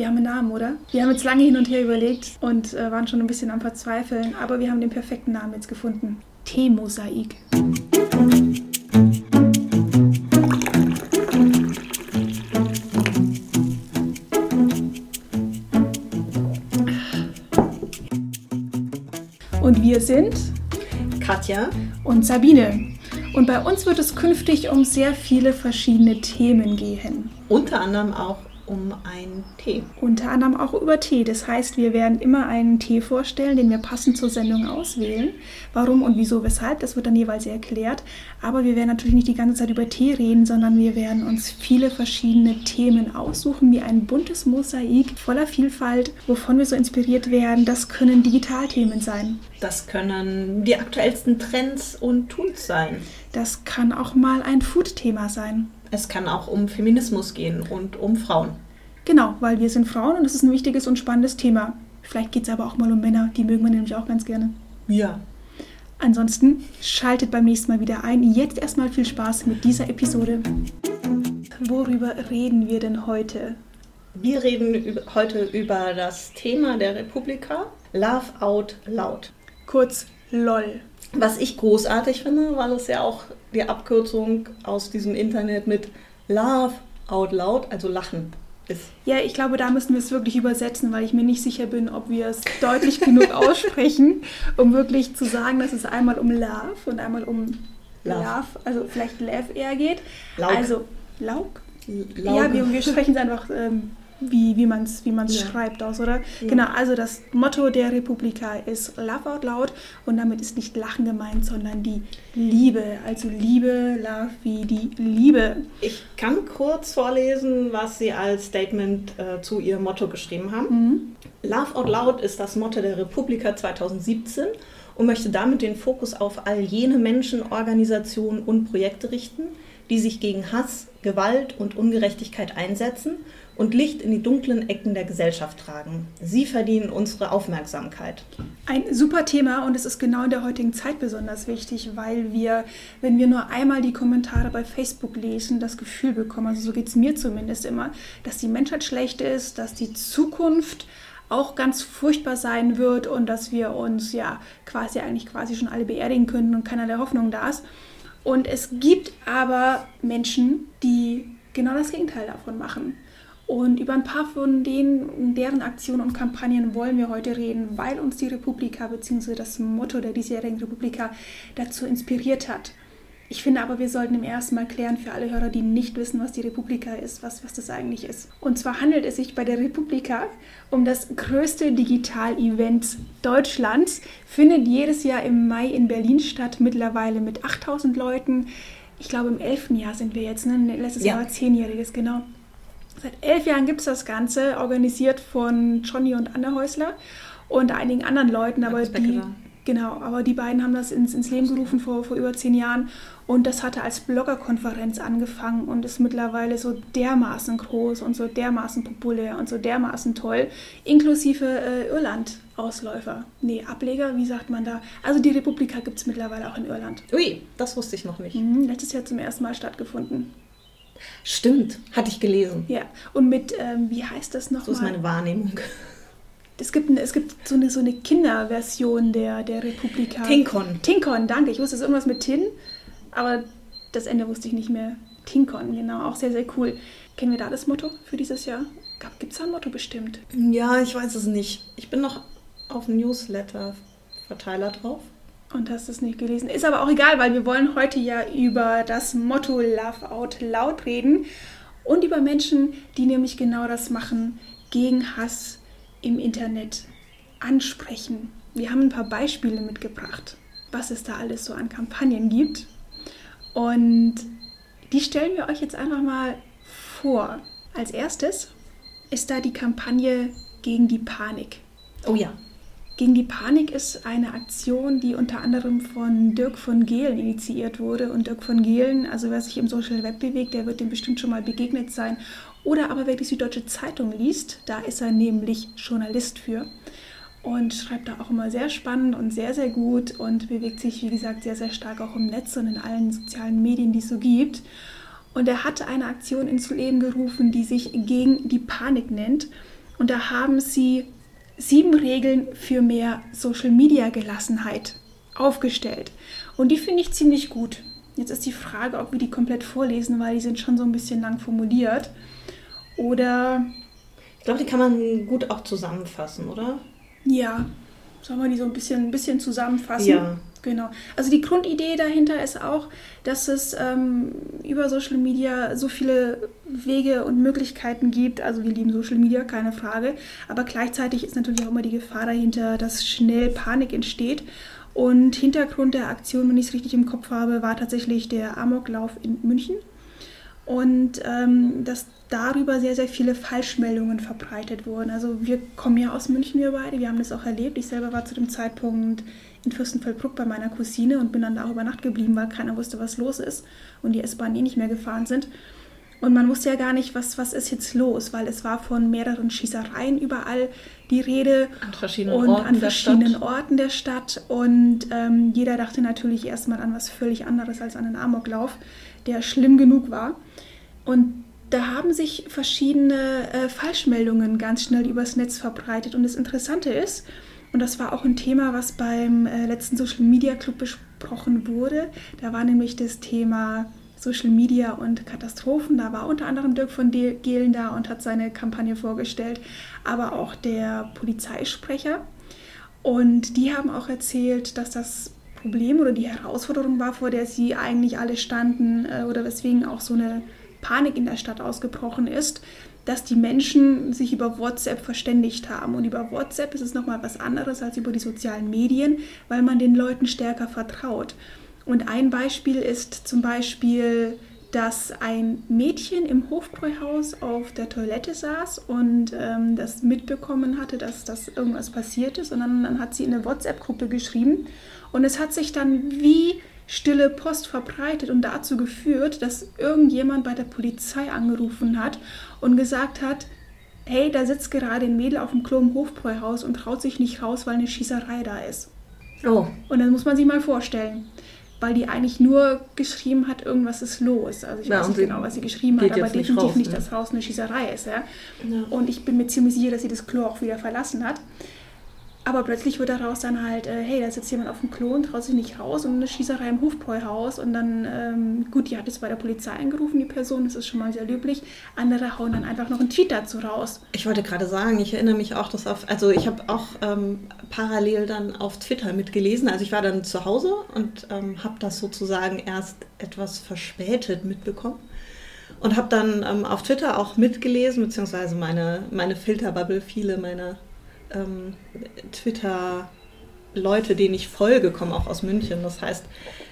Wir haben einen Namen, oder? Wir haben jetzt lange hin und her überlegt und äh, waren schon ein bisschen am Verzweifeln, aber wir haben den perfekten Namen jetzt gefunden. Teemosaik. Und wir sind Katja und Sabine. Und bei uns wird es künftig um sehr viele verschiedene Themen gehen. unter anderem auch um einen Tee. Unter anderem auch über Tee. Das heißt, wir werden immer einen Tee vorstellen, den wir passend zur Sendung auswählen. Warum und wieso, weshalb, das wird dann jeweils erklärt. Aber wir werden natürlich nicht die ganze Zeit über Tee reden, sondern wir werden uns viele verschiedene Themen aussuchen, wie ein buntes Mosaik voller Vielfalt, wovon wir so inspiriert werden. Das können Digitalthemen sein. Das können die aktuellsten Trends und Tools sein. Das kann auch mal ein Food-Thema sein. Es kann auch um Feminismus gehen und um Frauen. Genau, weil wir sind Frauen und das ist ein wichtiges und spannendes Thema. Vielleicht geht es aber auch mal um Männer, die mögen wir nämlich auch ganz gerne. Ja. Ansonsten schaltet beim nächsten Mal wieder ein. Jetzt erstmal viel Spaß mit dieser Episode. Worüber reden wir denn heute? Wir reden über, heute über das Thema der Republika, Love Out Loud. Kurz LOL. Was ich großartig finde, weil es ja auch die Abkürzung aus diesem Internet mit Love Out Loud, also Lachen, ist. Ja, ich glaube, da müssen wir es wirklich übersetzen, weil ich mir nicht sicher bin, ob wir es deutlich genug aussprechen, um wirklich zu sagen, dass es einmal um Love und einmal um Love. Love, also vielleicht Love eher geht. Lauk. Also Lauk? Lauge. Ja, wir, wir sprechen es einfach, ähm, wie, wie man es wie man's Ja. schreibt aus, oder? Ja. Genau, also das Motto der Republika ist Love out loud und damit ist nicht Lachen gemeint, sondern die Liebe. Also Liebe, Love wie die Liebe. Ich kann kurz vorlesen, was Sie als Statement äh, zu Ihrem Motto geschrieben haben. Mhm. Love Out Loud ist das Motto der Republika 2017 und möchte damit den Fokus auf all jene Menschen, Organisationen und Projekte richten, die sich gegen Hass, Gewalt und Ungerechtigkeit einsetzen und Licht in die dunklen Ecken der Gesellschaft tragen. Sie verdienen unsere Aufmerksamkeit. Ein super Thema und es ist genau in der heutigen Zeit besonders wichtig, weil wir, wenn wir nur einmal die Kommentare bei Facebook lesen, das Gefühl bekommen, also so geht es mir zumindest immer, dass die Menschheit schlecht ist, dass die Zukunft auch ganz furchtbar sein wird und dass wir uns ja quasi eigentlich quasi schon alle beerdigen können und keinerlei Hoffnung da ist. Und es gibt aber Menschen, die genau das Gegenteil davon machen. Und über ein paar von denen, deren Aktionen und Kampagnen wollen wir heute reden, weil uns die Republika bzw. das Motto der diesjährigen Republika dazu inspiriert hat. Ich finde aber, wir sollten im ersten Mal klären für alle Hörer, die nicht wissen, was die Republika ist, was, was das eigentlich ist. Und zwar handelt es sich bei der Republika um das größte Digital-Event Deutschlands. Findet jedes Jahr im Mai in Berlin statt, mittlerweile mit 8000 Leuten. Ich glaube, im elften Jahr sind wir jetzt, ne? Letztes Ja. Jahr war zehnjähriges, genau. Seit elf Jahren gibt es das Ganze, organisiert von Johnny und Anne Häusler und einigen anderen Leuten, aber die, genau, aber die beiden haben das ins, ins Leben gerufen vor, vor über zehn Jahren und das hatte als Bloggerkonferenz angefangen und ist mittlerweile so dermaßen groß und so dermaßen populär und so dermaßen toll, inklusive äh, Irland-Ausläufer. Nee, Ableger, wie sagt man da? Also die Republika gibt es mittlerweile auch in Irland. Ui, das wusste ich noch nicht. Mhm, letztes Jahr zum ersten Mal stattgefunden. Stimmt, hatte ich gelesen. Ja, und mit, ähm, wie heißt das nochmal? So ist meine Wahrnehmung. Es gibt, es gibt so eine, so eine Kinderversion der, der Republika. Tinkon. Tinkon, danke. Ich wusste es ist irgendwas mit Tin, aber das Ende wusste ich nicht mehr. Tinkon, genau. Auch sehr, sehr cool. Kennen wir da das Motto für dieses Jahr? Gibt es da ein Motto bestimmt? Ja, ich weiß es nicht. Ich bin noch auf dem Newsletter-Verteiler drauf. Und hast es nicht gelesen. Ist aber auch egal, weil wir wollen heute ja über das Motto Love Out Loud reden und über Menschen, die nämlich genau das machen, gegen Hass im Internet ansprechen. Wir haben ein paar Beispiele mitgebracht, was es da alles so an Kampagnen gibt. Und die stellen wir euch jetzt einfach mal vor. Als erstes ist da die Kampagne gegen die Panik. Oh ja. Gegen die Panik ist eine Aktion, die unter anderem von Dirk von Gehlen initiiert wurde. Und Dirk von Gehlen, also wer sich im Social Web bewegt, der wird dem bestimmt schon mal begegnet sein. Oder aber wer die Süddeutsche Zeitung liest, da ist er nämlich Journalist für. Und schreibt da auch immer sehr spannend und sehr, sehr gut und bewegt sich, wie gesagt, sehr, sehr stark auch im Netz und in allen sozialen Medien, die es so gibt. Und er hat eine Aktion ins Leben gerufen, die sich gegen die Panik nennt. Und da haben sie sieben Regeln für mehr Social-Media-Gelassenheit aufgestellt. Und die finde ich ziemlich gut. Jetzt ist die Frage, ob wir die komplett vorlesen, weil die sind schon so ein bisschen lang formuliert. Oder. Ich glaube, die kann man gut auch zusammenfassen, oder? Ja. Sollen wir die so ein bisschen, ein bisschen zusammenfassen? Ja. Genau. Also die Grundidee dahinter ist auch, dass es ähm, über Social Media so viele Wege und Möglichkeiten gibt. Also wir lieben Social Media, keine Frage. Aber gleichzeitig ist natürlich auch immer die Gefahr dahinter, dass schnell Panik entsteht. Und Hintergrund der Aktion, wenn ich es richtig im Kopf habe, war tatsächlich der Amoklauf in München. Und ähm, dass darüber sehr, sehr viele Falschmeldungen verbreitet wurden. Also wir kommen ja aus München, wir beide, wir haben das auch erlebt. Ich selber war zu dem Zeitpunkt in Fürstenfeldbruck bei meiner Cousine und bin dann da über Nacht geblieben, weil keiner wusste, was los ist und die S-Bahn eh nicht mehr gefahren sind. Und man wusste ja gar nicht, was, was ist jetzt los, weil es war von mehreren Schießereien überall die Rede. An verschiedenen und Orten an der verschiedenen Stadt. Orten der Stadt. Und ähm, jeder dachte natürlich erstmal an was völlig anderes als an einen Amoklauf, der schlimm genug war. Und da haben sich verschiedene äh, Falschmeldungen ganz schnell übers Netz verbreitet. Und das Interessante ist, und das war auch ein Thema, was beim äh, letzten Social Media Club besprochen wurde, da war nämlich das Thema Social Media und Katastrophen. Da war unter anderem Dirk von Gehlen da und hat seine Kampagne vorgestellt, aber auch der Polizeisprecher. Und die haben auch erzählt, dass das Problem oder die Herausforderung war, vor der sie eigentlich alle standen äh, oder weswegen auch so eine Panik in der Stadt ausgebrochen ist, dass die Menschen sich über WhatsApp verständigt haben. Und über WhatsApp ist es nochmal was anderes als über die sozialen Medien, weil man den Leuten stärker vertraut. Und ein Beispiel ist zum Beispiel, dass ein Mädchen im Hofbräuhaus auf der Toilette saß und ähm, das mitbekommen hatte, dass das irgendwas passiert ist. Und dann, dann hat sie in eine WhatsApp-Gruppe geschrieben. Und es hat sich dann wie stille Post verbreitet und dazu geführt, dass irgendjemand bei der Polizei angerufen hat und gesagt hat, hey, da sitzt gerade ein Mädel auf dem Klo im Hofbräuhaus und traut sich nicht raus, weil eine Schießerei da ist. Oh, Und dann muss man sich mal vorstellen, weil die eigentlich nur geschrieben hat, irgendwas ist los. Also ich Ja, weiß nicht genau, was sie geschrieben hat, aber jetzt nicht definitiv raus, nicht, ne? dass raus eine Schießerei ist. Ja? Ja. Und ich bin mir ziemlich sicher, dass sie das Klo auch wieder verlassen hat. Aber plötzlich wird daraus dann halt, äh, hey, da sitzt jemand auf dem Klo und traut sich nicht raus und eine Schießerei im Hofbräuhaus. Und dann, ähm, gut, die hat jetzt bei der Polizei angerufen, die Person, das ist schon mal sehr löblich. Andere hauen dann einfach noch einen Tweet dazu raus. Ich wollte gerade sagen, ich erinnere mich auch, dass auf, also ich habe auch ähm, parallel dann auf Twitter mitgelesen. Also ich war dann zu Hause und ähm, habe das sozusagen erst etwas verspätet mitbekommen. Und habe dann ähm, auf Twitter auch mitgelesen, beziehungsweise meine, meine Filterbubble, viele meiner ähm, Twitter-Leute, denen ich folge, kommen auch aus München. Das heißt,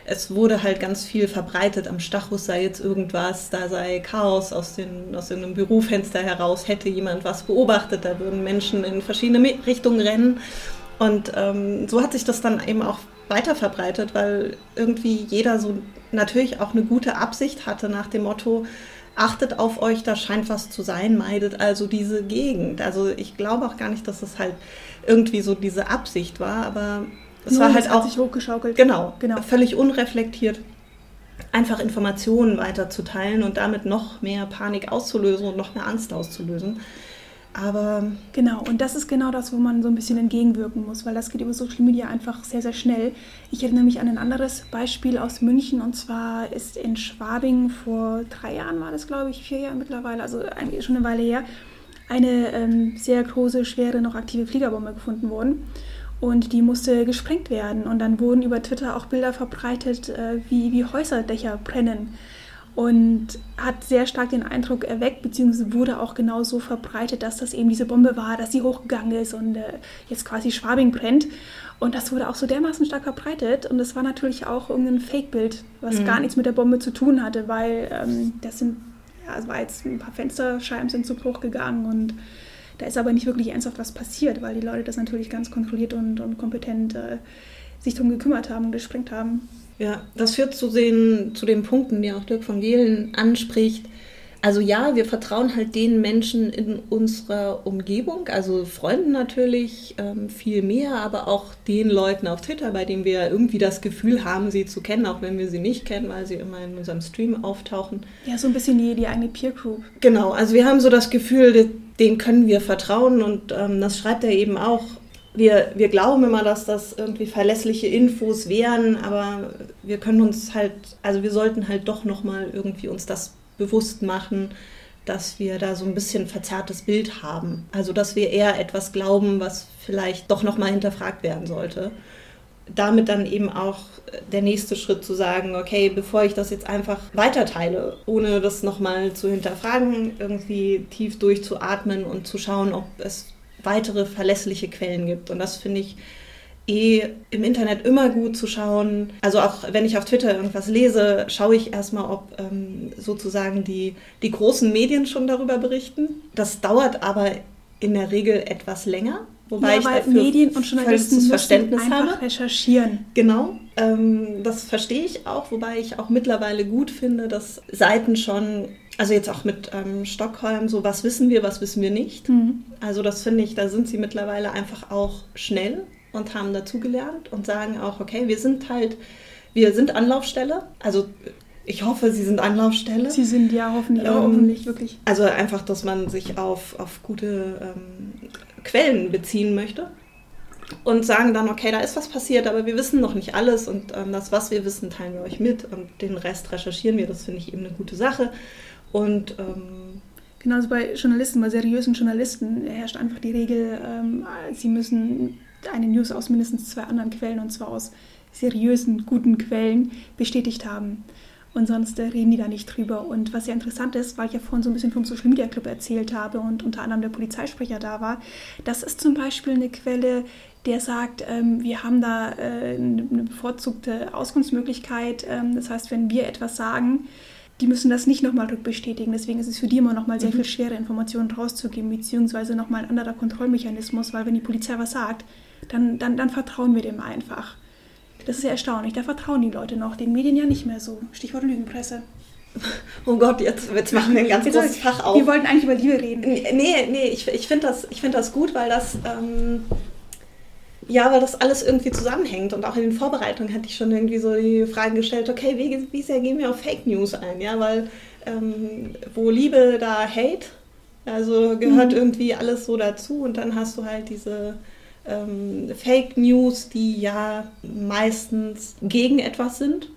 es wurde halt ganz viel verbreitet. Am Stachus sei jetzt irgendwas, da sei Chaos aus, den, aus irgendeinem Bürofenster heraus, hätte jemand was beobachtet, da würden Menschen in verschiedene Richtungen rennen. Und ähm, so hat sich das dann eben auch weiter verbreitet, weil irgendwie jeder so natürlich auch eine gute Absicht hatte nach dem Motto, achtet auf euch, da scheint was zu sein, meidet also diese Gegend. Also ich glaube auch gar nicht, dass es halt irgendwie so diese Absicht war, aber es Nur war das halt auch genau, Genau. völlig unreflektiert einfach Informationen weiterzuteilen und damit noch mehr Panik auszulösen und noch mehr Angst auszulösen. Aber Genau, und das ist genau das, wo man so ein bisschen entgegenwirken muss, weil das geht über Social Media einfach sehr, sehr schnell. Ich erinnere mich an ein anderes Beispiel aus München und zwar ist in Schwabing vor drei Jahren, war das glaube ich, vier Jahre mittlerweile, also schon eine Weile her, eine ähm, sehr große, schwere, noch aktive Fliegerbombe gefunden worden. Und die musste gesprengt werden. Und dann wurden über Twitter auch Bilder verbreitet, äh, wie, wie Häuserdächer brennen und hat sehr stark den Eindruck erweckt, beziehungsweise wurde auch genau so verbreitet, dass das eben diese Bombe war, dass sie hochgegangen ist und äh, jetzt quasi Schwabing brennt. Und das wurde auch so dermaßen stark verbreitet. Und das war natürlich auch irgendein Fake-Bild, was Mhm. gar nichts mit der Bombe zu tun hatte, weil ähm, das sind, ja, es war jetzt ein paar Fensterscheiben sind zu Bruch gegangen und da ist aber nicht wirklich ernsthaft was passiert, weil die Leute das natürlich ganz kontrolliert und, und kompetent äh, sich darum gekümmert haben und gesprengt haben. Ja, das führt zu den, zu den Punkten, die auch Dirk von Gehlen anspricht. Also ja, wir vertrauen halt den Menschen in unserer Umgebung, also Freunden natürlich ähm, viel mehr, aber auch den Leuten auf Twitter, bei denen wir irgendwie das Gefühl haben, sie zu kennen, auch wenn wir sie nicht kennen, weil sie immer in unserem Stream auftauchen. Ja, so ein bisschen die, die eigene Peer Group. Genau, also wir haben so das Gefühl, denen können wir vertrauen und ähm, das schreibt er eben auch. Wir, wir glauben immer, dass das irgendwie verlässliche Infos wären, aber wir können uns halt, also wir sollten halt doch nochmal irgendwie uns das bewusst machen, dass wir da so ein bisschen verzerrtes Bild haben. Also dass wir eher etwas glauben, was vielleicht doch nochmal hinterfragt werden sollte. Damit dann eben auch der nächste Schritt zu sagen, okay, bevor ich das jetzt einfach weiterteile, ohne das nochmal zu hinterfragen, irgendwie tief durchzuatmen und zu schauen, ob es weitere verlässliche Quellen gibt. Und das finde ich eh im Internet immer gut zu schauen. Also auch wenn ich auf Twitter irgendwas lese, schaue ich erstmal, ob ähm, sozusagen die, die großen Medien schon darüber berichten. Das dauert aber in der Regel etwas länger. Wobei ja, ich dafür Medien und Journalisten Verständnis einfach habe. recherchieren. Genau, ähm, das verstehe ich auch, wobei ich auch mittlerweile gut finde, dass Seiten schon, also jetzt auch mit ähm, Stockholm, so was wissen wir, was wissen wir nicht. Mhm. Also das finde ich, da sind sie mittlerweile einfach auch schnell und haben dazugelernt und sagen auch, okay, wir sind halt, wir sind Anlaufstelle. Also ich hoffe, sie sind Anlaufstelle. Sie sind ja hoffentlich, ähm, hoffentlich wirklich. Also einfach, dass man sich auf, auf gute ähm, Quellen beziehen möchte und sagen dann, okay, da ist was passiert, aber wir wissen noch nicht alles und ähm, das, was wir wissen, teilen wir euch mit und den Rest recherchieren wir. Das finde ich eben eine gute Sache. Und ähm, genauso bei Journalisten, bei seriösen Journalisten herrscht einfach die Regel, ähm, sie müssen eine News aus mindestens zwei anderen Quellen, und zwar aus seriösen, guten Quellen, bestätigt haben. Und sonst äh, reden die da nicht drüber. Und was ja interessant ist, weil ich ja vorhin so ein bisschen vom Social Media Club erzählt habe und unter anderem der Polizeisprecher da war, das ist zum Beispiel eine Quelle, der sagt, ähm, wir haben da äh, eine bevorzugte Auskunftsmöglichkeit. Ähm, das heißt, wenn wir etwas sagen, die müssen das nicht nochmal rückbestätigen. Deswegen ist es für die immer nochmal sehr mhm. viel schwerer, Informationen rauszugeben, beziehungsweise nochmal ein anderer Kontrollmechanismus, weil wenn die Polizei was sagt, dann, dann, dann vertrauen wir dem einfach. Das ist ja erstaunlich. Da vertrauen die Leute noch, den Medien ja nicht mehr so. Stichwort Lügenpresse. Oh Gott, jetzt, jetzt machen wir ein ganz großes Fach auf. Wir wollten eigentlich über Liebe reden. Nee, nee, ich, ich finde das, find das gut, weil das, ähm, ja, weil das alles irgendwie zusammenhängt. Und auch in den Vorbereitungen hatte ich schon irgendwie so die Frage gestellt, okay, wie, wie sehr gehen wir auf Fake News ein? Ja, weil ähm, wo Liebe, da Hate. Also gehört mhm. irgendwie alles so dazu. Und dann hast du halt diese ähm, Fake News, die ja meistens gegen etwas sind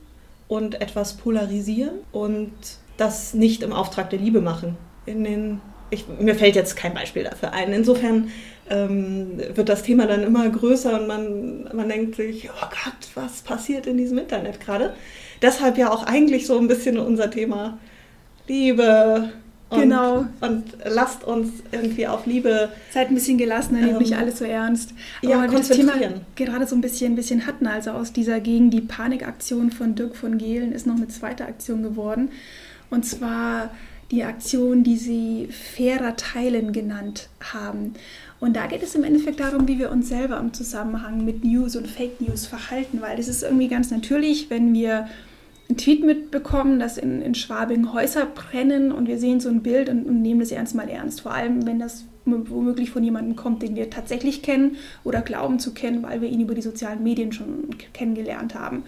und etwas polarisieren und das nicht im Auftrag der Liebe machen. In den, ich, mir fällt jetzt kein Beispiel dafür ein. Insofern ähm, wird das Thema dann immer größer und man, man denkt sich, oh Gott, was passiert in diesem Internet gerade? Deshalb ja auch eigentlich so ein bisschen unser Thema Liebe, und, genau. Und lasst uns irgendwie auf Liebe. Seid ein bisschen gelassener, nehmt ähm, nicht alles so ernst. Aber ja, wir das Thema gerade so ein bisschen, ein bisschen hatten, also aus dieser gegen die Panikaktion von Dirk von Gehlen ist noch eine zweite Aktion geworden. Und zwar die Aktion, die sie fairer Teilen genannt haben. Und da geht es im Endeffekt darum, wie wir uns selber im Zusammenhang mit News und Fake News verhalten, weil es ist irgendwie ganz natürlich, wenn wir einen Tweet mitbekommen, dass in, in Schwabing Häuser brennen und wir sehen so ein Bild und, und nehmen das ernst mal ernst. Vor allem, wenn das womöglich von jemandem kommt, den wir tatsächlich kennen oder glauben zu kennen, weil wir ihn über die sozialen Medien schon kennengelernt haben.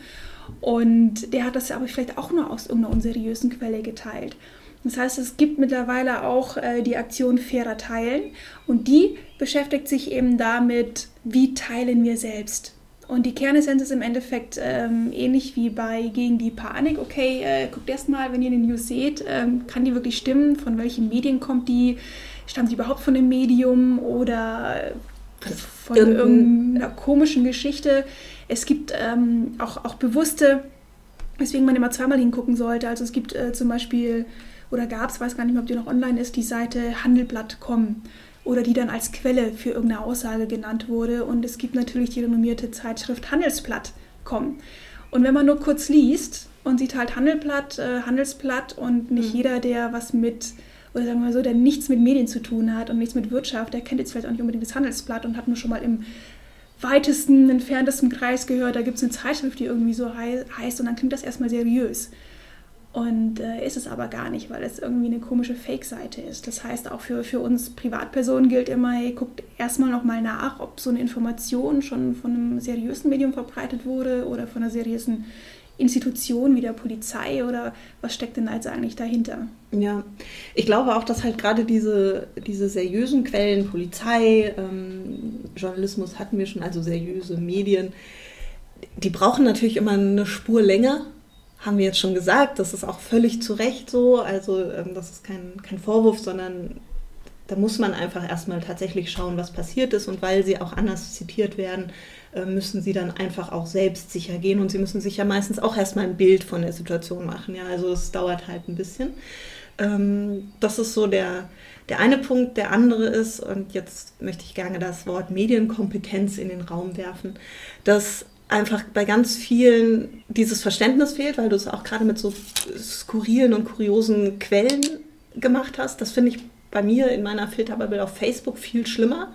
Und der hat das aber vielleicht auch nur aus irgendeiner unseriösen Quelle geteilt. Das heißt, es gibt mittlerweile auch äh, die Aktion Fairer Teilen und die beschäftigt sich eben damit, wie teilen wir selbst. Und die Kernessenz ist im Endeffekt ähm, ähnlich wie bei Gegen die Panik. Okay, äh, guckt erst mal, wenn ihr eine News seht, ähm, kann die wirklich stimmen? Von welchen Medien kommt die? Stammt sie überhaupt von dem Medium oder von irgendeiner komischen Geschichte? Es gibt ähm, auch, auch bewusste, weswegen man immer zweimal hingucken sollte. Also es gibt äh, zum Beispiel, oder gab es, weiß gar nicht mehr, ob die noch online ist, die Seite handelblatt.com oder die dann als Quelle für irgendeine Aussage genannt wurde. Und es gibt natürlich die renommierte Zeitschrift Handelsblatt.com. Und wenn man nur kurz liest und sieht halt Handelblatt, äh, Handelsblatt und nicht mhm. jeder, der was mit, oder sagen wir mal so, der nichts mit Medien zu tun hat und nichts mit Wirtschaft, der kennt jetzt vielleicht auch nicht unbedingt das Handelsblatt und hat nur schon mal im weitesten, entferntesten Kreis gehört, da gibt es eine Zeitschrift, die irgendwie so heißt und dann klingt das erstmal seriös. Und äh, ist es aber gar nicht, weil es irgendwie eine komische Fake-Seite ist. Das heißt, auch für, für uns Privatpersonen gilt immer, hey, guckt erstmal nochmal nach, ob so eine Information schon von einem seriösen Medium verbreitet wurde oder von einer seriösen Institution wie der Polizei oder was steckt denn also eigentlich dahinter? Ja, ich glaube auch, dass halt gerade diese, diese seriösen Quellen, Polizei, ähm, Journalismus hatten wir schon, also seriöse Medien, die brauchen natürlich immer eine Spur länger haben wir jetzt schon gesagt, das ist auch völlig zu Recht so. Also ähm, das ist kein, kein Vorwurf, sondern da muss man einfach erstmal tatsächlich schauen, was passiert ist. Und weil sie auch anders zitiert werden, äh, müssen sie dann einfach auch selbst sicher gehen. Und sie müssen sich ja meistens auch erstmal ein Bild von der Situation machen. Ja, also es dauert halt ein bisschen. Ähm, das ist so der, der eine Punkt. Der andere ist, und jetzt möchte ich gerne das Wort Medienkompetenz in den Raum werfen, dass einfach bei ganz vielen dieses Verständnis fehlt, weil du es auch gerade mit so skurrilen und kuriosen Quellen gemacht hast. Das finde ich bei mir in meiner Filterbubble auf Facebook viel schlimmer.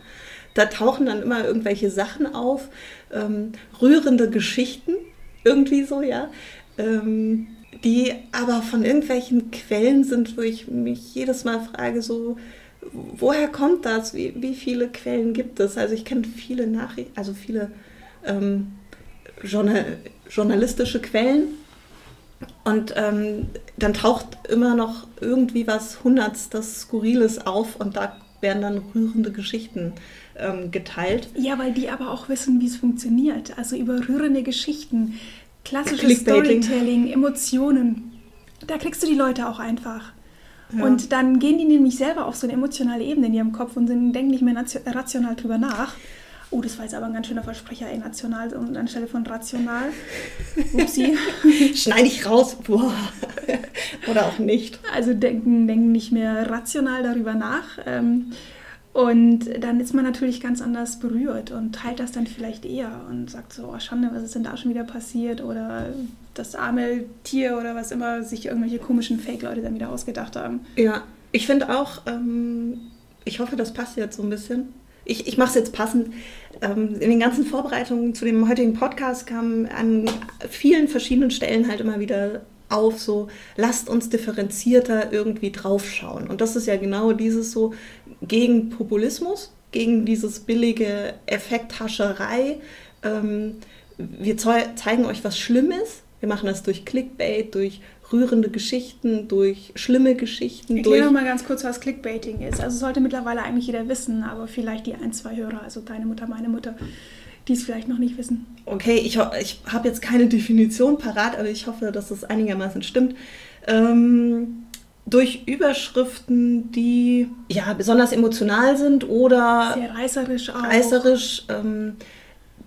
Da tauchen dann immer irgendwelche Sachen auf, ähm, rührende Geschichten, irgendwie so, ja, ähm, die aber von irgendwelchen Quellen sind, wo ich mich jedes Mal frage, so, woher kommt das? Wie, wie viele Quellen gibt es? Also ich kenne viele Nachrichten, also viele ähm, Journal journalistische Quellen. Und ähm, dann taucht immer noch irgendwie was Hundertstes, Skurriles auf und da werden dann rührende Geschichten ähm, geteilt. Ja, weil die aber auch wissen, wie es funktioniert. Also über rührende Geschichten, klassisches Storytelling, Emotionen. Da kriegst du die Leute auch einfach. Ja. Und dann gehen die nämlich selber auf so eine emotionale Ebene in ihrem Kopf und sind, denken nicht mehr rational drüber nach. Oh, das war jetzt aber ein ganz schöner Versprecher, ey, national und anstelle von rational. Upsi. Schneide ich raus. Boah. Oder auch nicht. Also denken, denken nicht mehr rational darüber nach. Ähm, und dann ist man natürlich ganz anders berührt und teilt das dann vielleicht eher und sagt so, oh Schande, was ist denn da schon wieder passiert? Oder das arme Tier oder was immer sich irgendwelche komischen Fake-Leute dann wieder ausgedacht haben. Ja, ich finde auch, ähm, ich hoffe, das passt jetzt so ein bisschen ich, ich mache es jetzt passend. Ähm, in den ganzen Vorbereitungen zu dem heutigen Podcast kam an vielen verschiedenen Stellen halt immer wieder auf, so lasst uns differenzierter irgendwie draufschauen. Und das ist ja genau dieses so gegen Populismus, gegen dieses billige Effekthascherei. Ähm, wir zeigen euch, was schlimm ist. Wir machen das durch Clickbait, durch rührende Geschichten, durch schlimme Geschichten. Ich erkläre mal ganz kurz, was Clickbaiting ist. Also sollte mittlerweile eigentlich jeder wissen, aber vielleicht die ein, zwei Hörer, also deine Mutter, meine Mutter, die es vielleicht noch nicht wissen. Okay, ich, ich habe jetzt keine Definition parat, aber ich hoffe, dass das einigermaßen stimmt. Ähm, durch Überschriften, die ja besonders emotional sind oder sehr reißerisch auch. Reißerisch, ähm,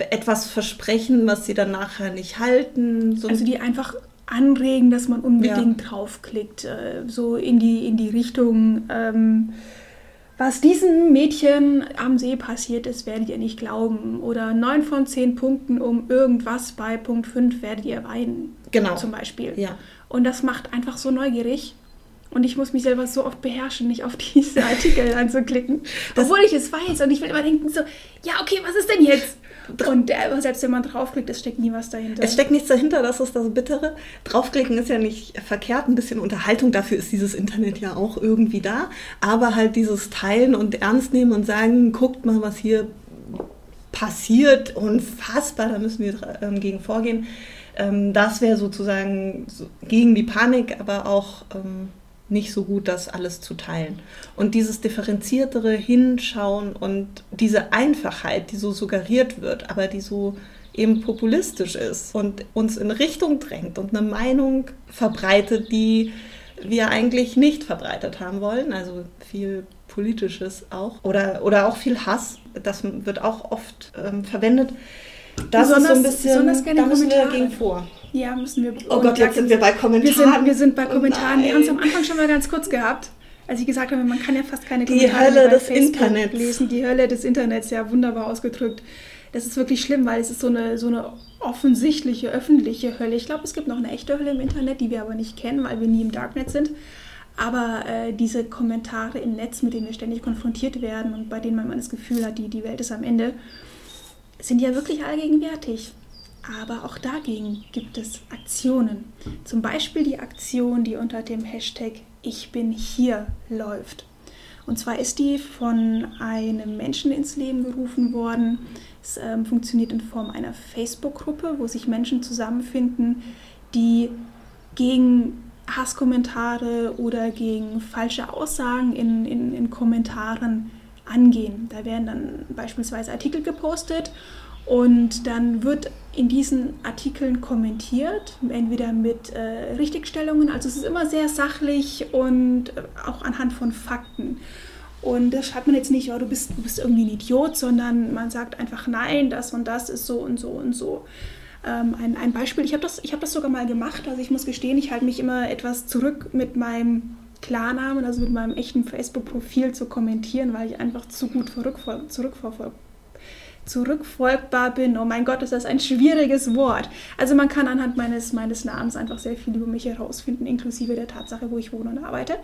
etwas versprechen, was sie dann nachher nicht halten. So also die einfach anregen, dass man unbedingt ja. draufklickt, äh, so in die, in die Richtung, ähm, was diesem Mädchen am See passiert ist, werdet ihr nicht glauben. Oder 9 von 10 Punkten um irgendwas bei Punkt 5 werdet ihr weinen. Genau. Zum Beispiel. Ja. Und das macht einfach so neugierig. Und ich muss mich selber so oft beherrschen, nicht auf diese Artikel anzuklicken. Obwohl ich es weiß. Und ich will immer denken so, ja, okay, was ist denn jetzt? Und äh, selbst wenn man draufklickt, es steckt nie was dahinter. Es steckt nichts dahinter, das ist das Bittere. Draufklicken ist ja nicht verkehrt, ein bisschen Unterhaltung, dafür ist dieses Internet ja auch irgendwie da. Aber halt dieses Teilen und Ernst nehmen und sagen, guckt mal, was hier passiert, unfassbar, da müssen wir ähm, gegen vorgehen. Ähm, das wäre sozusagen so gegen die Panik, aber auch ähm, nicht so gut, das alles zu teilen. Und dieses differenziertere Hinschauen und diese Einfachheit, die so suggeriert wird, aber die so eben populistisch ist und uns in Richtung drängt und eine Meinung verbreitet, die wir eigentlich nicht verbreitet haben wollen. Also viel politisches auch oder, oder auch viel Hass. Das wird auch oft ähm, verwendet. Das besonders, ist so ein bisschen, da müssen wir dagegen vor. Ja, müssen wir. Oh Gott, jetzt sind wir bei Kommentaren. Wir sind, wir sind bei oh Kommentaren. Oh wir haben es am Anfang schon mal ganz kurz gehabt. Als ich gesagt habe, man kann ja fast keine Kommentare die Hölle des Facebook Internets. lesen. Die Hölle des Internets, ja, wunderbar ausgedrückt. Das ist wirklich schlimm, weil es ist so eine, so eine offensichtliche, öffentliche Hölle. Ich glaube, es gibt noch eine echte Hölle im Internet, die wir aber nicht kennen, weil wir nie im Darknet sind. Aber äh, diese Kommentare im Netz, mit denen wir ständig konfrontiert werden und bei denen man das Gefühl hat, die, die Welt ist am Ende, sind ja wirklich allgegenwärtig. Aber auch dagegen gibt es Aktionen. Zum Beispiel die Aktion, die unter dem Hashtag Ich bin hier läuft. Und zwar ist die von einem Menschen ins Leben gerufen worden. Es ähm, funktioniert in Form einer Facebook-Gruppe, wo sich Menschen zusammenfinden, die gegen Hasskommentare oder gegen falsche Aussagen in, in, in Kommentaren angehen. Da werden dann beispielsweise Artikel gepostet und dann wird in diesen Artikeln kommentiert, entweder mit äh, Richtigstellungen, also es ist immer sehr sachlich und äh, auch anhand von Fakten. Und das schreibt man jetzt nicht, oh, du, bist, du bist irgendwie ein Idiot, sondern man sagt einfach, nein, das und das ist so und so und so. Ähm, ein, ein Beispiel, ich habe das, hab das sogar mal gemacht, also ich muss gestehen, ich halte mich immer etwas zurück mit meinem Klarnamen, also mit meinem echten Facebook-Profil zu kommentieren, weil ich einfach zu gut zurückfolgbar bin. Oh mein Gott, ist das ein schwieriges Wort. Also man kann anhand meines, meines Namens einfach sehr viel über mich herausfinden, inklusive der Tatsache, wo ich wohne und arbeite.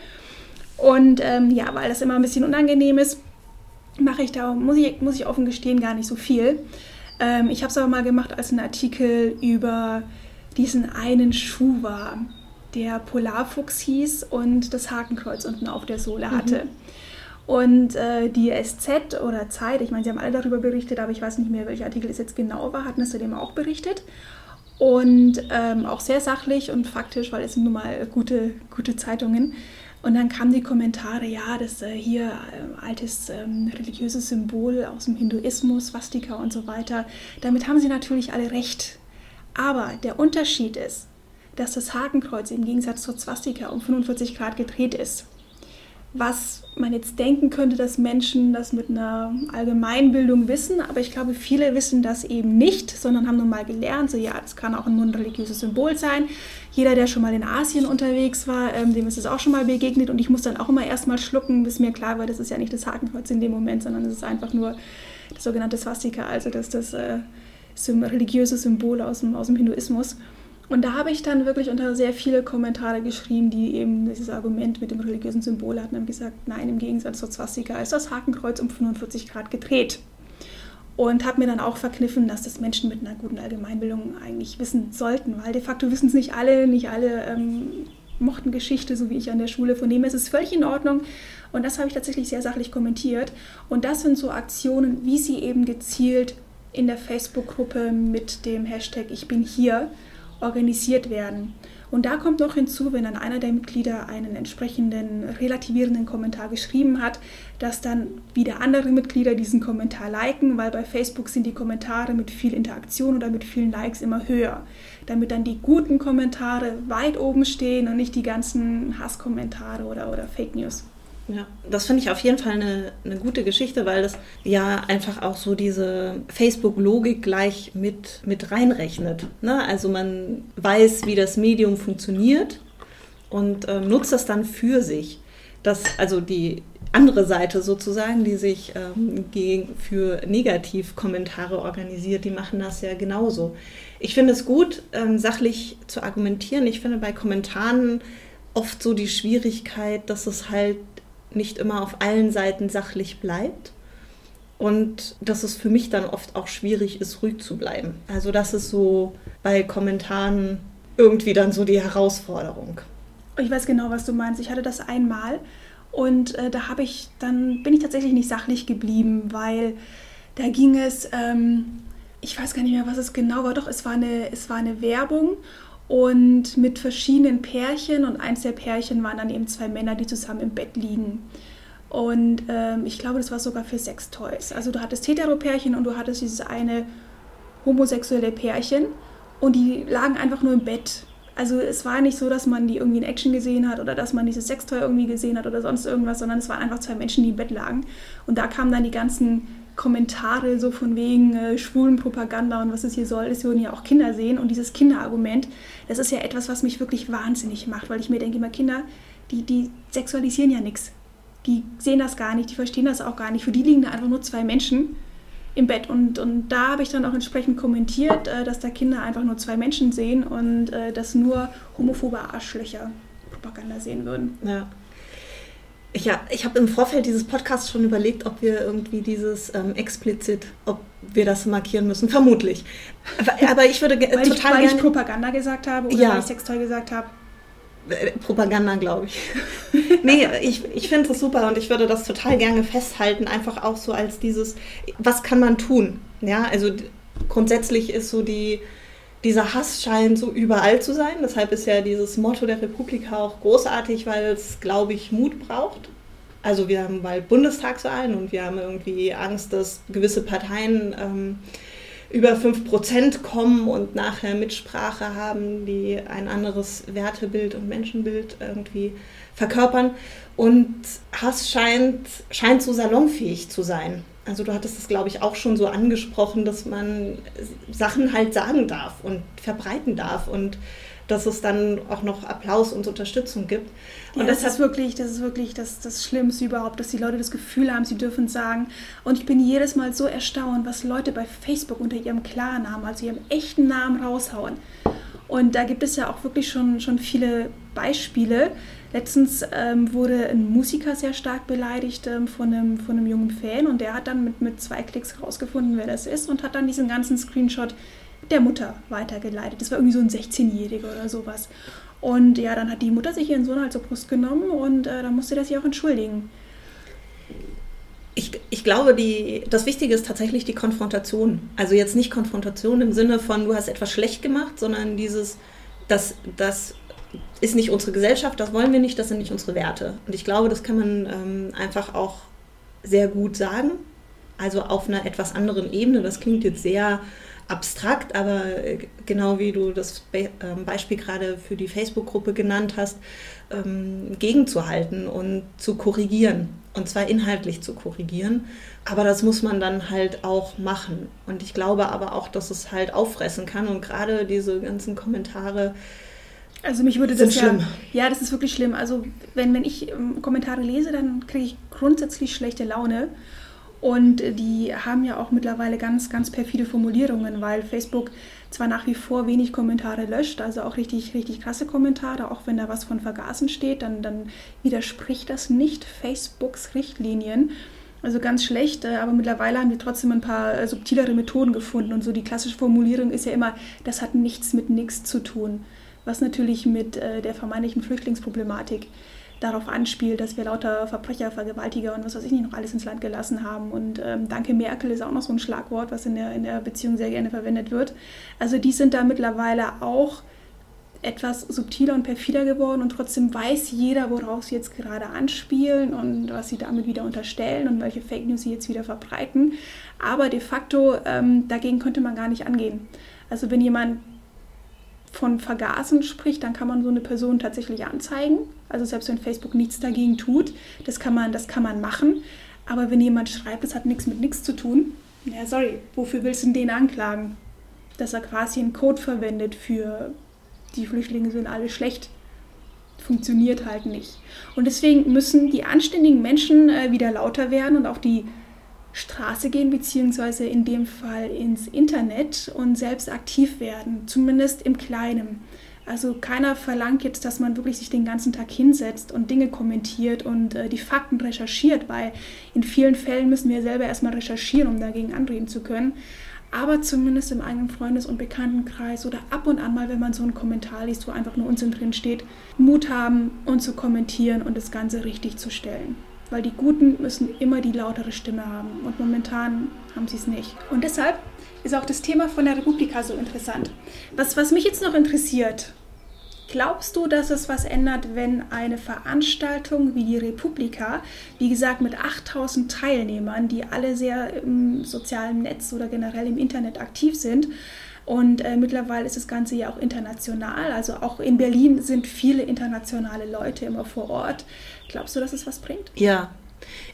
Und ähm, ja, weil das immer ein bisschen unangenehm ist, mache ich da, muss ich, muss ich offen gestehen, gar nicht so viel. Ähm, ich habe es aber mal gemacht, als ein Artikel über diesen einen Schuh war, der Polarfuchs hieß und das Hakenkreuz unten auf der Sohle hatte. Mhm. Und äh, die SZ oder Zeit, ich meine, sie haben alle darüber berichtet, aber ich weiß nicht mehr, welcher Artikel es jetzt genau war, hatten es zudem auch berichtet. Und ähm, auch sehr sachlich und faktisch, weil es sind nun mal gute, gute Zeitungen. Und dann kamen die Kommentare, ja, das äh, hier äh, altes ähm, religiöses Symbol aus dem Hinduismus, Swastika und so weiter. Damit haben sie natürlich alle recht. Aber der Unterschied ist, dass das Hakenkreuz im Gegensatz zur Swastika um 45 Grad gedreht ist was man jetzt denken könnte, dass Menschen das mit einer Allgemeinbildung wissen, aber ich glaube, viele wissen das eben nicht, sondern haben nun mal gelernt, so ja, das kann auch nur ein religiöses Symbol sein. Jeder, der schon mal in Asien unterwegs war, ähm, dem ist es auch schon mal begegnet und ich muss dann auch immer erstmal schlucken, bis mir klar war, das ist ja nicht das Hakenkreuz in dem Moment, sondern es ist einfach nur das sogenannte Swastika, also das, das äh, religiöse Symbol aus dem, aus dem Hinduismus. Und da habe ich dann wirklich unter sehr viele Kommentare geschrieben, die eben dieses Argument mit dem religiösen Symbol hatten und gesagt, nein, im Gegensatz zur Swastika ist das Hakenkreuz um 45 Grad gedreht. Und habe mir dann auch verkniffen, dass das Menschen mit einer guten Allgemeinbildung eigentlich wissen sollten, weil de facto wissen es nicht alle, nicht alle ähm, mochten Geschichte, so wie ich an der Schule. Von dem her ist es völlig in Ordnung. Und das habe ich tatsächlich sehr sachlich kommentiert. Und das sind so Aktionen, wie sie eben gezielt in der Facebook-Gruppe mit dem Hashtag Ich bin hier organisiert werden. Und da kommt noch hinzu, wenn dann einer der Mitglieder einen entsprechenden relativierenden Kommentar geschrieben hat, dass dann wieder andere Mitglieder diesen Kommentar liken, weil bei Facebook sind die Kommentare mit viel Interaktion oder mit vielen Likes immer höher, damit dann die guten Kommentare weit oben stehen und nicht die ganzen Hasskommentare oder, oder Fake News. Ja, das finde ich auf jeden Fall eine, eine gute Geschichte, weil das ja einfach auch so diese Facebook-Logik gleich mit, mit reinrechnet. Ne? Also man weiß, wie das Medium funktioniert und ähm, nutzt das dann für sich. Das, also die andere Seite sozusagen, die sich ähm, gegen, für Negativkommentare organisiert, die machen das ja genauso. Ich finde es gut, ähm, sachlich zu argumentieren. Ich finde bei Kommentaren oft so die Schwierigkeit, dass es halt nicht immer auf allen Seiten sachlich bleibt und dass es für mich dann oft auch schwierig ist, ruhig zu bleiben. Also das ist so bei Kommentaren irgendwie dann so die Herausforderung. Ich weiß genau, was du meinst. Ich hatte das einmal und äh, da habe ich dann bin ich tatsächlich nicht sachlich geblieben, weil da ging es, ähm, ich weiß gar nicht mehr, was es genau war. Doch es war eine, es war eine Werbung und mit verschiedenen Pärchen und eins der Pärchen waren dann eben zwei Männer, die zusammen im Bett liegen. Und ähm, ich glaube, das war sogar für Sextoys. Also du hattest Hetero-Pärchen und du hattest dieses eine homosexuelle Pärchen und die lagen einfach nur im Bett. Also es war nicht so, dass man die irgendwie in Action gesehen hat oder dass man dieses Sextoy irgendwie gesehen hat oder sonst irgendwas, sondern es waren einfach zwei Menschen, die im Bett lagen. Und da kamen dann die ganzen Kommentare so von wegen äh, Schwulenpropaganda und was es hier soll, das würden ja auch Kinder sehen. Und dieses Kinderargument, das ist ja etwas, was mich wirklich wahnsinnig macht, weil ich mir denke, immer Kinder, die, die sexualisieren ja nichts. Die sehen das gar nicht, die verstehen das auch gar nicht. Für die liegen da einfach nur zwei Menschen im Bett. Und, und da habe ich dann auch entsprechend kommentiert, äh, dass da Kinder einfach nur zwei Menschen sehen und äh, dass nur homophobe Arschlöcher Propaganda sehen würden. Ja. Ich, ja, ich habe im Vorfeld dieses Podcasts schon überlegt, ob wir irgendwie dieses ähm, explizit, ob wir das markieren müssen, vermutlich. Aber, aber ich würde weil total ich, Weil ich Propaganda gesagt habe oder ja. weil ich Sextoy gesagt habe. Äh, Propaganda, glaube ich. nee, ich, ich finde das super und ich würde das total gerne festhalten, einfach auch so als dieses, was kann man tun? Ja, also grundsätzlich ist so die, dieser Hass scheint so überall zu sein. Deshalb ist ja dieses Motto der Republika auch großartig, weil es, glaube ich, Mut braucht. Also wir haben bald Bundestagswahlen und wir haben irgendwie Angst, dass gewisse Parteien ähm, über 5% kommen und nachher Mitsprache haben, die ein anderes Wertebild und Menschenbild irgendwie verkörpern. Und Hass scheint, scheint so salonfähig zu sein. Also du hattest es, glaube ich, auch schon so angesprochen, dass man Sachen halt sagen darf und verbreiten darf und dass es dann auch noch Applaus und Unterstützung gibt. Und ja, das, das ist wirklich, das ist wirklich das, das Schlimmste überhaupt, dass die Leute das Gefühl haben, sie dürfen sagen. Und ich bin jedes Mal so erstaunt, was Leute bei Facebook unter ihrem Klarnamen, also ihrem echten Namen raushauen. Und da gibt es ja auch wirklich schon, schon viele Beispiele. Letztens ähm, wurde ein Musiker sehr stark beleidigt ähm, von, einem, von einem jungen Fan und der hat dann mit, mit zwei Klicks rausgefunden, wer das ist und hat dann diesen ganzen Screenshot der Mutter weitergeleitet. Das war irgendwie so ein 16-Jähriger oder sowas. Und ja, dann hat die Mutter sich ihren Sohn halt zur Brust genommen und äh, dann musste der sich auch entschuldigen. Ich, ich glaube, die, das Wichtige ist tatsächlich die Konfrontation. Also jetzt nicht Konfrontation im Sinne von, du hast etwas schlecht gemacht, sondern dieses, das, das ist nicht unsere Gesellschaft, das wollen wir nicht, das sind nicht unsere Werte. Und ich glaube, das kann man ähm, einfach auch sehr gut sagen. Also auf einer etwas anderen Ebene. Das klingt jetzt sehr abstrakt, aber äh, genau wie du das Be ähm, Beispiel gerade für die Facebook-Gruppe genannt hast, ähm, gegenzuhalten und zu korrigieren. Und zwar inhaltlich zu korrigieren. Aber das muss man dann halt auch machen. Und ich glaube aber auch, dass es halt auffressen kann. Und gerade diese ganzen Kommentare, also mich würde das ja, ja, das ist wirklich schlimm. Also wenn, wenn ich ähm, Kommentare lese, dann kriege ich grundsätzlich schlechte Laune. Und die haben ja auch mittlerweile ganz, ganz perfide Formulierungen, weil Facebook zwar nach wie vor wenig Kommentare löscht, also auch richtig, richtig krasse Kommentare, auch wenn da was von Vergasen steht, dann, dann widerspricht das nicht Facebooks Richtlinien. Also ganz schlecht, äh, aber mittlerweile haben wir trotzdem ein paar äh, subtilere Methoden gefunden. Und so die klassische Formulierung ist ja immer, das hat nichts mit nichts zu tun. Was natürlich mit äh, der vermeintlichen Flüchtlingsproblematik darauf anspielt, dass wir lauter Verbrecher, Vergewaltiger und was weiß ich nicht noch alles ins Land gelassen haben. Und ähm, Danke Merkel ist auch noch so ein Schlagwort, was in der, in der Beziehung sehr gerne verwendet wird. Also die sind da mittlerweile auch etwas subtiler und perfider geworden und trotzdem weiß jeder, worauf sie jetzt gerade anspielen und was sie damit wieder unterstellen und welche Fake News sie jetzt wieder verbreiten. Aber de facto ähm, dagegen könnte man gar nicht angehen. Also wenn jemand von Vergasen spricht, dann kann man so eine Person tatsächlich anzeigen. Also selbst wenn Facebook nichts dagegen tut, das kann man, das kann man machen. Aber wenn jemand schreibt, es hat nichts mit nichts zu tun, ja sorry, wofür willst du den anklagen? Dass er quasi einen Code verwendet für die Flüchtlinge sind alle schlecht. Funktioniert halt nicht. Und deswegen müssen die anständigen Menschen äh, wieder lauter werden und auch die Straße gehen, beziehungsweise in dem Fall ins Internet und selbst aktiv werden, zumindest im Kleinen. Also keiner verlangt jetzt, dass man wirklich sich den ganzen Tag hinsetzt und Dinge kommentiert und äh, die Fakten recherchiert, weil in vielen Fällen müssen wir selber erstmal recherchieren, um dagegen anreden zu können. Aber zumindest im eigenen Freundes- und Bekanntenkreis oder ab und an mal, wenn man so einen Kommentar liest, wo einfach nur Unsinn drin steht, Mut haben und zu kommentieren und das Ganze richtig zu stellen. Weil die Guten müssen immer die lautere Stimme haben und momentan haben sie es nicht. Und deshalb ist auch das Thema von der Republika so interessant. Was, was mich jetzt noch interessiert, glaubst du, dass es was ändert, wenn eine Veranstaltung wie die Republika, wie gesagt mit 8000 Teilnehmern, die alle sehr im sozialen Netz oder generell im Internet aktiv sind, und äh, mittlerweile ist das Ganze ja auch international. Also auch in Berlin sind viele internationale Leute immer vor Ort. Glaubst du, dass es was bringt? Ja.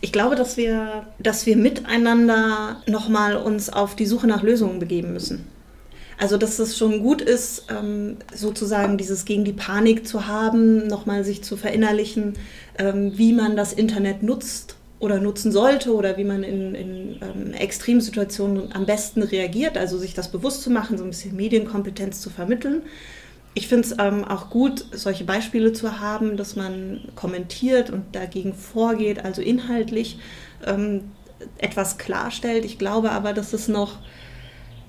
Ich glaube, dass wir, dass wir miteinander nochmal uns auf die Suche nach Lösungen begeben müssen. Also, dass es schon gut ist, ähm, sozusagen dieses gegen die Panik zu haben, nochmal sich zu verinnerlichen, ähm, wie man das Internet nutzt oder nutzen sollte oder wie man in, in ähm, Extremsituationen am besten reagiert, also sich das bewusst zu machen, so ein bisschen Medienkompetenz zu vermitteln. Ich finde es ähm, auch gut, solche Beispiele zu haben, dass man kommentiert und dagegen vorgeht, also inhaltlich ähm, etwas klarstellt. Ich glaube aber, dass es noch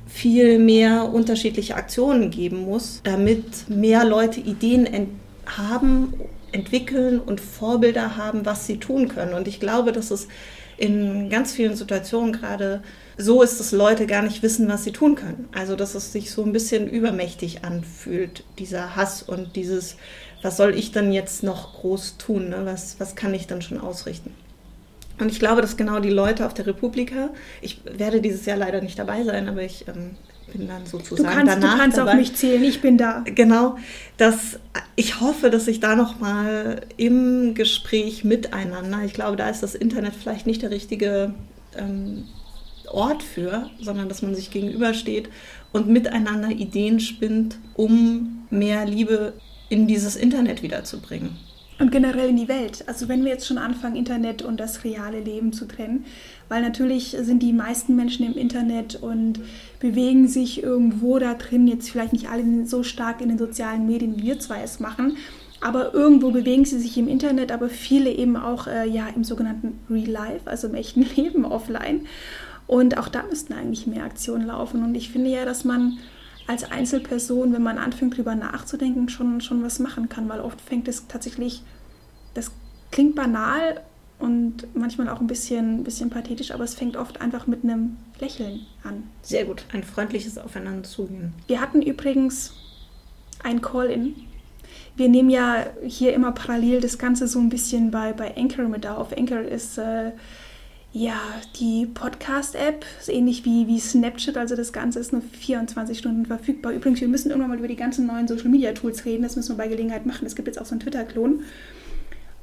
viel mehr unterschiedliche Aktionen geben muss, damit mehr Leute Ideen haben, entwickeln und Vorbilder haben, was sie tun können. Und ich glaube, dass es in ganz vielen Situationen gerade so ist, dass Leute gar nicht wissen, was sie tun können. Also dass es sich so ein bisschen übermächtig anfühlt, dieser Hass und dieses, was soll ich dann jetzt noch groß tun? Ne? Was, was kann ich dann schon ausrichten? Und ich glaube, dass genau die Leute auf der Republika, ich werde dieses Jahr leider nicht dabei sein, aber ich ähm, bin dann sozusagen du kannst, danach Du kannst dabei. auf mich zählen, ich bin da. Genau, dass ich hoffe, dass ich da nochmal im Gespräch miteinander, ich glaube, da ist das Internet vielleicht nicht der richtige ähm, Ort für, sondern dass man sich gegenübersteht und miteinander Ideen spinnt, um mehr Liebe in dieses Internet wiederzubringen. Und generell in die Welt. Also wenn wir jetzt schon anfangen, Internet und das reale Leben zu trennen, weil natürlich sind die meisten Menschen im Internet und bewegen sich irgendwo da drin, jetzt vielleicht nicht alle so stark in den sozialen Medien, wie wir zwei es machen, aber irgendwo bewegen sie sich im Internet, aber viele eben auch äh, ja im sogenannten Real Life, also im echten Leben offline. Und auch da müssten eigentlich mehr Aktionen laufen. Und ich finde ja, dass man als Einzelperson, wenn man anfängt, darüber nachzudenken, schon, schon was machen kann, weil oft fängt es tatsächlich, das klingt banal und manchmal auch ein bisschen, bisschen pathetisch, aber es fängt oft einfach mit einem Lächeln an. Sehr gut, ein freundliches Aufeinander zugehen. Wir hatten übrigens ein Call-in. Wir nehmen ja hier immer parallel das Ganze so ein bisschen bei, bei Anchor mit auf. Anchor ist äh, ja, die Podcast-App ist ähnlich wie, wie Snapchat, also das Ganze ist nur 24 Stunden verfügbar. Übrigens, wir müssen irgendwann mal über die ganzen neuen Social-Media-Tools reden, das müssen wir bei Gelegenheit machen. Es gibt jetzt auch so einen Twitter-Klon.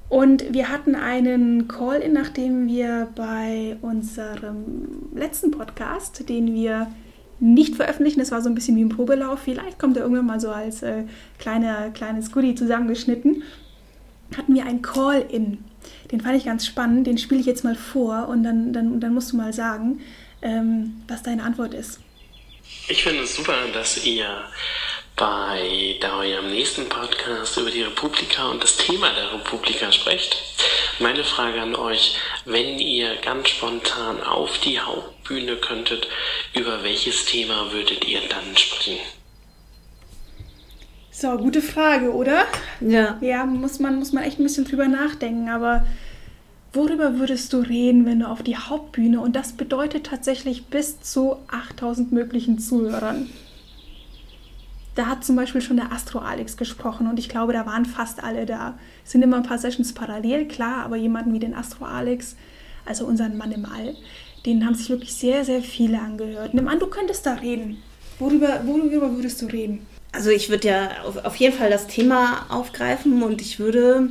Und wir hatten einen Call-In, nachdem wir bei unserem letzten Podcast, den wir nicht veröffentlichen, das war so ein bisschen wie ein Probelauf, vielleicht kommt er irgendwann mal so als äh, kleine, kleines Goodie zusammengeschnitten, hatten wir ein Call-In den fand ich ganz spannend, den spiele ich jetzt mal vor und dann, dann, dann musst du mal sagen, ähm, was deine Antwort ist. Ich finde es super, dass ihr bei eurem nächsten Podcast über die Republika und das Thema der Republika sprecht. Meine Frage an euch, wenn ihr ganz spontan auf die Hauptbühne könntet, über welches Thema würdet ihr dann sprechen? So, gute Frage, oder? Ja. Ja, muss man, muss man echt ein bisschen drüber nachdenken, aber worüber würdest du reden, wenn du auf die Hauptbühne und das bedeutet tatsächlich bis zu 8000 möglichen Zuhörern? Da hat zum Beispiel schon der Astro Alex gesprochen und ich glaube, da waren fast alle da. Es sind immer ein paar Sessions parallel, klar, aber jemanden wie den Astro Alex, also unseren Mann im All, den haben sich wirklich sehr, sehr viele angehört. Nimm an, du könntest da reden. Worüber, worüber würdest du reden? Also ich würde ja auf, auf, jeden Fall das Thema aufgreifen und ich würde,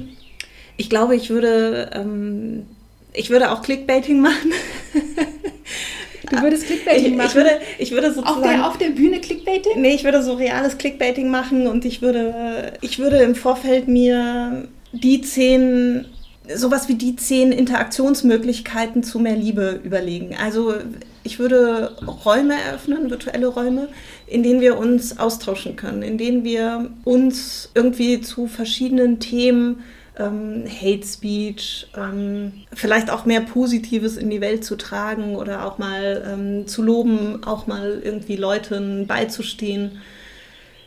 ich glaube, ich würde, ähm, ich würde auch Clickbaiting machen. Du würdest Clickbaiting ich, machen? Ich würde, ich würde sozusagen... Auf der, auf der Bühne Clickbaiting? Nee, ich würde so reales Clickbaiting machen und ich würde, ich würde im Vorfeld mir die zehn, sowas wie die zehn Interaktionsmöglichkeiten zu mehr Liebe überlegen. Also ich würde Räume eröffnen, virtuelle Räume, in denen wir uns austauschen können, in denen wir uns irgendwie zu verschiedenen Themen ähm, Hate Speech, ähm, vielleicht auch mehr Positives in die Welt zu tragen oder auch mal ähm, zu loben, auch mal irgendwie Leuten beizustehen.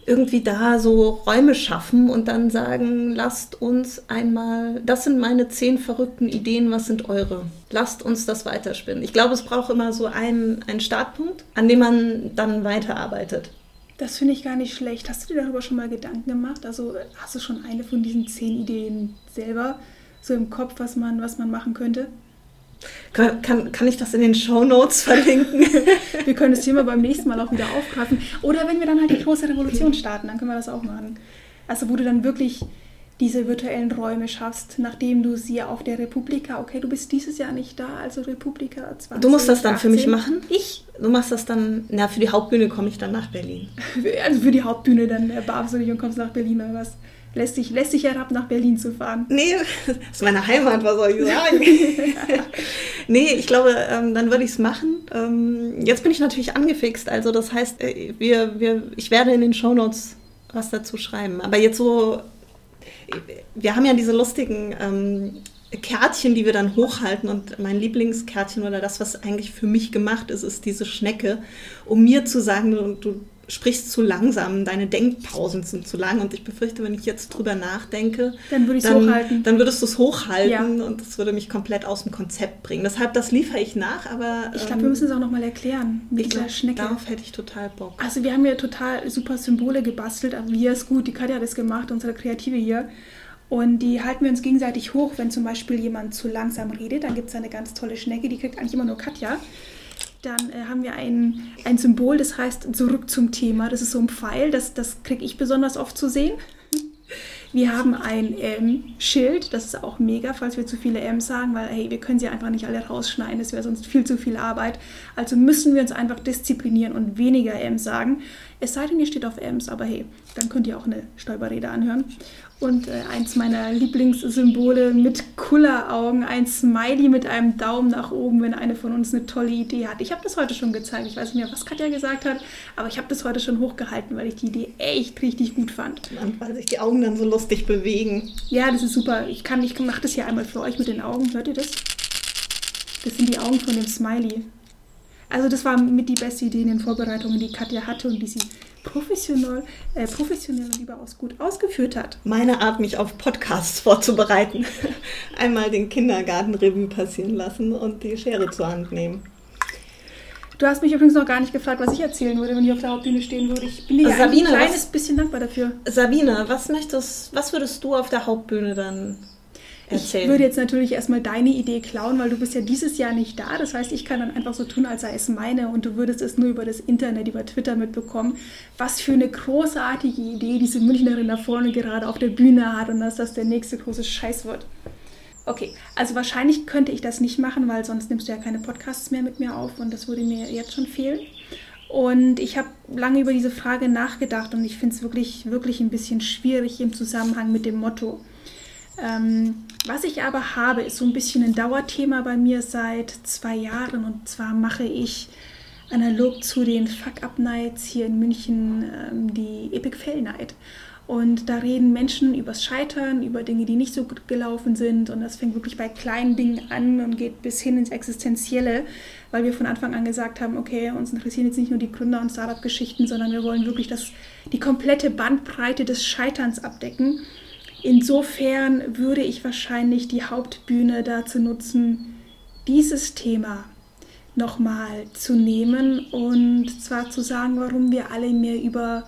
Irgendwie da so Räume schaffen und dann sagen, lasst uns einmal, das sind meine zehn verrückten Ideen, was sind eure? Lasst uns das weiterspinnen. Ich glaube, es braucht immer so einen, einen Startpunkt, an dem man dann weiterarbeitet. Das finde ich gar nicht schlecht. Hast du dir darüber schon mal Gedanken gemacht? Also hast du schon eine von diesen zehn Ideen selber so im Kopf, was man, was man machen könnte? Kann, kann, kann ich das in den Show Notes verlinken? wir können das Thema beim nächsten Mal auch wieder aufgreifen. Oder wenn wir dann halt die große Revolution starten, dann können wir das auch machen. Also wo du dann wirklich diese virtuellen Räume schaffst, nachdem du sie auf der Republika, okay, du bist dieses Jahr nicht da, also Republika 20. Du musst das dann 18. für mich machen? Ich? Du machst das dann, na, für die Hauptbühne komme ich dann nach Berlin. Also für die Hauptbühne dann barfst du dich und kommst nach Berlin oder was? Lässt dich, lässt dich herab, nach Berlin zu fahren. Nee, das ist meine Heimat, was soll ich sagen? nee, ich glaube, ähm, dann würde ich es machen. Ähm, jetzt bin ich natürlich angefixt, also das heißt, äh, wir, wir, ich werde in den Shownotes was dazu schreiben. Aber jetzt so wir haben ja diese lustigen ähm, Kärtchen, die wir dann hochhalten. Und mein Lieblingskärtchen oder das, was eigentlich für mich gemacht ist, ist diese Schnecke, um mir zu sagen, du sprichst zu langsam, deine Denkpausen sind zu lang. Und ich befürchte, wenn ich jetzt drüber nachdenke, dann, würde dann, hochhalten. dann würdest du es hochhalten ja. und das würde mich komplett aus dem Konzept bringen. Deshalb, das liefere ich nach, aber. Ich glaube, ähm, wir müssen es auch nochmal erklären mit dieser Schnecke. Darauf hätte ich total Bock. Also, wir haben ja total super Symbole gebastelt, aber wir ist gut. Die Katja hat es gemacht, unsere Kreative hier. Und die halten wir uns gegenseitig hoch, wenn zum Beispiel jemand zu langsam redet. Dann gibt es eine ganz tolle Schnecke, die kriegt eigentlich immer nur Katja. Dann äh, haben wir ein, ein Symbol, das heißt zurück zum Thema. Das ist so ein Pfeil, das, das kriege ich besonders oft zu sehen. Wir haben ein M-Schild, das ist auch mega, falls wir zu viele M sagen, weil hey, wir können sie einfach nicht alle rausschneiden, das wäre sonst viel zu viel Arbeit. Also müssen wir uns einfach disziplinieren und weniger M sagen. Es sei denn, ihr steht auf M's, aber hey, dann könnt ihr auch eine Stolperrede anhören. Und äh, eins meiner Lieblingssymbole mit Kulleraugen, ein Smiley mit einem Daumen nach oben, wenn eine von uns eine tolle Idee hat. Ich habe das heute schon gezeigt. Ich weiß nicht mehr, was Katja gesagt hat, aber ich habe das heute schon hochgehalten, weil ich die Idee echt richtig gut fand. Und weil sich die Augen dann so lustig bewegen. Ja, das ist super. Ich, kann, ich mache das hier einmal für euch mit den Augen. Hört ihr das? Das sind die Augen von dem Smiley. Also das war mit die beste Idee in den Vorbereitungen, die Katja hatte und die sie professionell, äh, professionell und überaus gut ausgeführt hat. Meine Art, mich auf Podcasts vorzubereiten. Einmal den Kindergartenrevue passieren lassen und die Schere zur Hand nehmen. Du hast mich übrigens noch gar nicht gefragt, was ich erzählen würde, wenn ich auf der Hauptbühne stehen würde. Ich bin dir Sabine, ein kleines was, bisschen dankbar dafür. Sabine, was möchtest, was würdest du auf der Hauptbühne dann Erzählen. Ich würde jetzt natürlich erstmal deine Idee klauen, weil du bist ja dieses Jahr nicht da. Das heißt, ich kann dann einfach so tun, als sei es meine und du würdest es nur über das Internet, über Twitter mitbekommen. Was für eine großartige Idee diese Münchnerin da vorne gerade auf der Bühne hat und dass das der nächste große Scheiß wird. Okay, also wahrscheinlich könnte ich das nicht machen, weil sonst nimmst du ja keine Podcasts mehr mit mir auf und das würde mir jetzt schon fehlen. Und ich habe lange über diese Frage nachgedacht und ich finde es wirklich, wirklich ein bisschen schwierig im Zusammenhang mit dem Motto. Ähm, was ich aber habe, ist so ein bisschen ein Dauerthema bei mir seit zwei Jahren. Und zwar mache ich analog zu den Fuck-Up-Nights hier in München ähm, die Epic Fail Night. Und da reden Menschen übers Scheitern, über Dinge, die nicht so gut gelaufen sind. Und das fängt wirklich bei kleinen Dingen an und geht bis hin ins Existenzielle, weil wir von Anfang an gesagt haben, okay, uns interessieren jetzt nicht nur die Gründer- und Startup-Geschichten, sondern wir wollen wirklich das, die komplette Bandbreite des Scheiterns abdecken. Insofern würde ich wahrscheinlich die Hauptbühne dazu nutzen, dieses Thema nochmal zu nehmen und zwar zu sagen, warum wir alle mehr über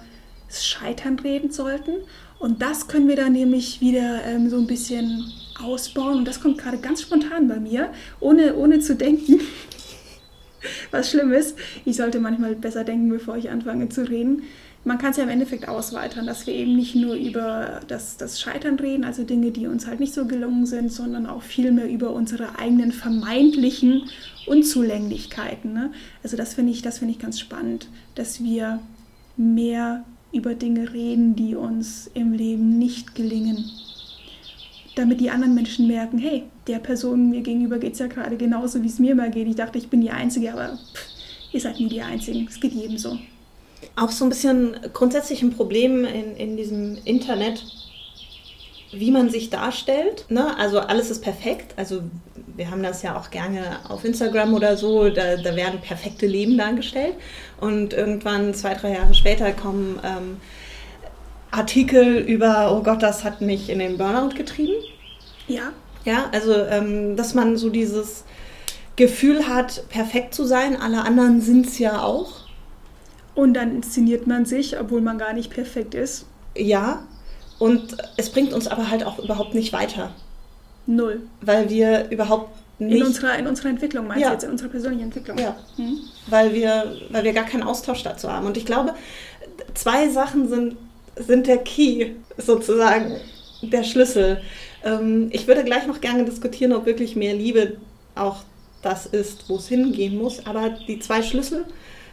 das Scheitern reden sollten. Und das können wir dann nämlich wieder ähm, so ein bisschen ausbauen. Und das kommt gerade ganz spontan bei mir, ohne, ohne zu denken. Was schlimm ist, ich sollte manchmal besser denken, bevor ich anfange zu reden man kann es ja im Endeffekt ausweitern, dass wir eben nicht nur über das, das Scheitern reden, also Dinge, die uns halt nicht so gelungen sind, sondern auch vielmehr über unsere eigenen vermeintlichen Unzulänglichkeiten. Ne? Also das finde ich, das ich ganz spannend, dass wir mehr über Dinge reden, die uns im Leben nicht gelingen. Damit die anderen Menschen merken, hey, der Person mir gegenüber geht es ja gerade genauso, wie es mir immer geht. Ich dachte, ich bin die Einzige, aber pff, ihr seid nie die Einzigen. Es geht jedem so auch so ein bisschen grundsätzlich ein Problem in, in diesem Internet, wie man sich darstellt. Ne? Also alles ist perfekt. Also wir haben das ja auch gerne auf Instagram oder so, da, da werden perfekte Leben dargestellt. Und irgendwann, zwei, drei Jahre später, kommen ähm, Artikel über, oh Gott, das hat mich in den Burnout getrieben. Ja. Ja, also ähm, dass man so dieses Gefühl hat, perfekt zu sein. Alle anderen sind es ja auch. Und dann inszeniert man sich, obwohl man gar nicht perfekt ist. Ja, und es bringt uns aber halt auch überhaupt nicht weiter. Null. Weil wir überhaupt nicht. In unserer, in unserer Entwicklung, meinst ja. du jetzt, in unserer persönlichen Entwicklung? Ja. Hm? Weil, wir, weil wir gar keinen Austausch dazu haben. Und ich glaube, zwei Sachen sind, sind der Key, sozusagen, der Schlüssel. Ähm, ich würde gleich noch gerne diskutieren, ob wirklich mehr Liebe auch das ist, wo es hingehen muss. Aber die zwei Schlüssel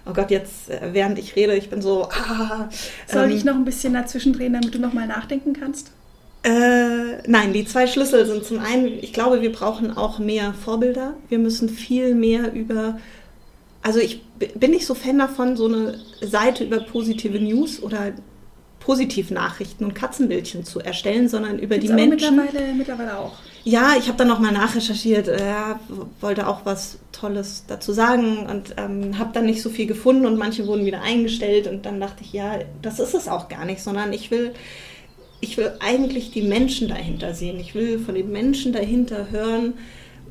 oh Gott, jetzt äh, während ich rede, ich bin so, ah. Soll ähm, ich noch ein bisschen dazwischen drehen, damit du nochmal nachdenken kannst? Äh, nein, die zwei Schlüssel sind zum einen, ich glaube, wir brauchen auch mehr Vorbilder. Wir müssen viel mehr über, also ich bin nicht so Fan davon, so eine Seite über positive News oder Positivnachrichten und Katzenbildchen zu erstellen, sondern über Gibt's die Menschen. Mittlerweile, mittlerweile auch. Ja, ich habe dann nochmal nachrecherchiert, äh, wollte auch was Tolles dazu sagen und ähm, habe dann nicht so viel gefunden und manche wurden wieder eingestellt und dann dachte ich, ja, das ist es auch gar nicht, sondern ich will, ich will eigentlich die Menschen dahinter sehen. Ich will von den Menschen dahinter hören,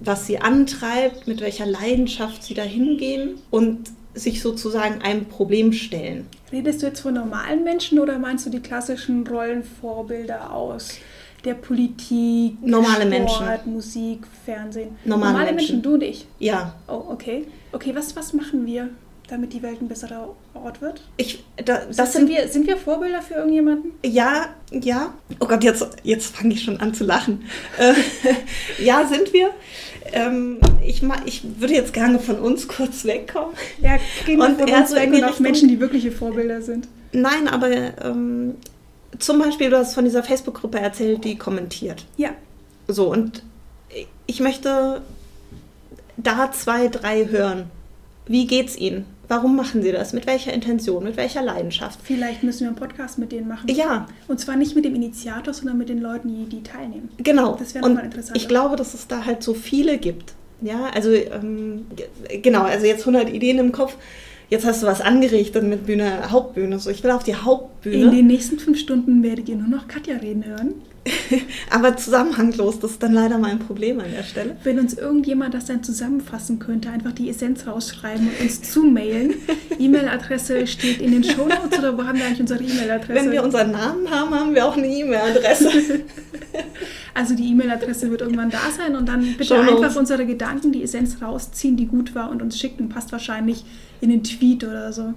was sie antreibt, mit welcher Leidenschaft sie dahin gehen und sich sozusagen einem Problem stellen. Redest du jetzt von normalen Menschen oder meinst du die klassischen Rollenvorbilder aus der Politik, normale Sport, Menschen. Musik, Fernsehen? Normale, normale Menschen. Menschen, du und ich. Ja. Oh, okay. Okay, was, was machen wir, damit die Welt ein besserer Ort wird? Ich, da, das Das sind, wir, sind wir Vorbilder für irgendjemanden? Ja, ja. Oh Gott, jetzt, jetzt fange ich schon an zu lachen. Äh, ja, sind wir. Ähm, ich, ich würde jetzt gerne von uns kurz wegkommen. Ja, gehen wir Und von uns weg und auf Menschen, die wirkliche Vorbilder sind. Nein, aber ähm, zum Beispiel, du hast von dieser Facebook-Gruppe erzählt, die kommentiert. Ja, So, und ich möchte da zwei, drei hören. Wie geht's Ihnen? Warum machen Sie das? Mit welcher Intention? Mit welcher Leidenschaft? vielleicht müssen wir einen Podcast mit denen machen. Ja, Und zwar nicht mit dem Initiator, sondern mit den Leuten, die, die teilnehmen. Genau. Das wäre nochmal interessant. ich glaube, dass es da halt so viele gibt. Ja, also ähm, genau, also jetzt 100 Ideen im Kopf. Jetzt hast du was angerichtet mit Bühne, Hauptbühne. So, ich will auf die In Hauptbühne, den nächsten fünf Stunden werdet ihr nur noch Katja reden hören. aber zusammenhanglos. Das ist dann leider mein Problem an der Stelle. Wenn uns irgendjemand das dann zusammenfassen könnte, einfach die Essenz rausschreiben und uns zumailen. E-Mail-Adresse steht in den Shownotes oder wo haben wir eigentlich unsere E-Mail-Adresse? Wenn wir unseren Namen haben, haben wir auch eine E-Mail-Adresse. also die E-Mail-Adresse wird irgendwann da sein und dann bitte Shownotes. einfach unsere Gedanken, die Essenz rausziehen, die gut war und uns schicken. Passt wahrscheinlich in den Tweet oder so.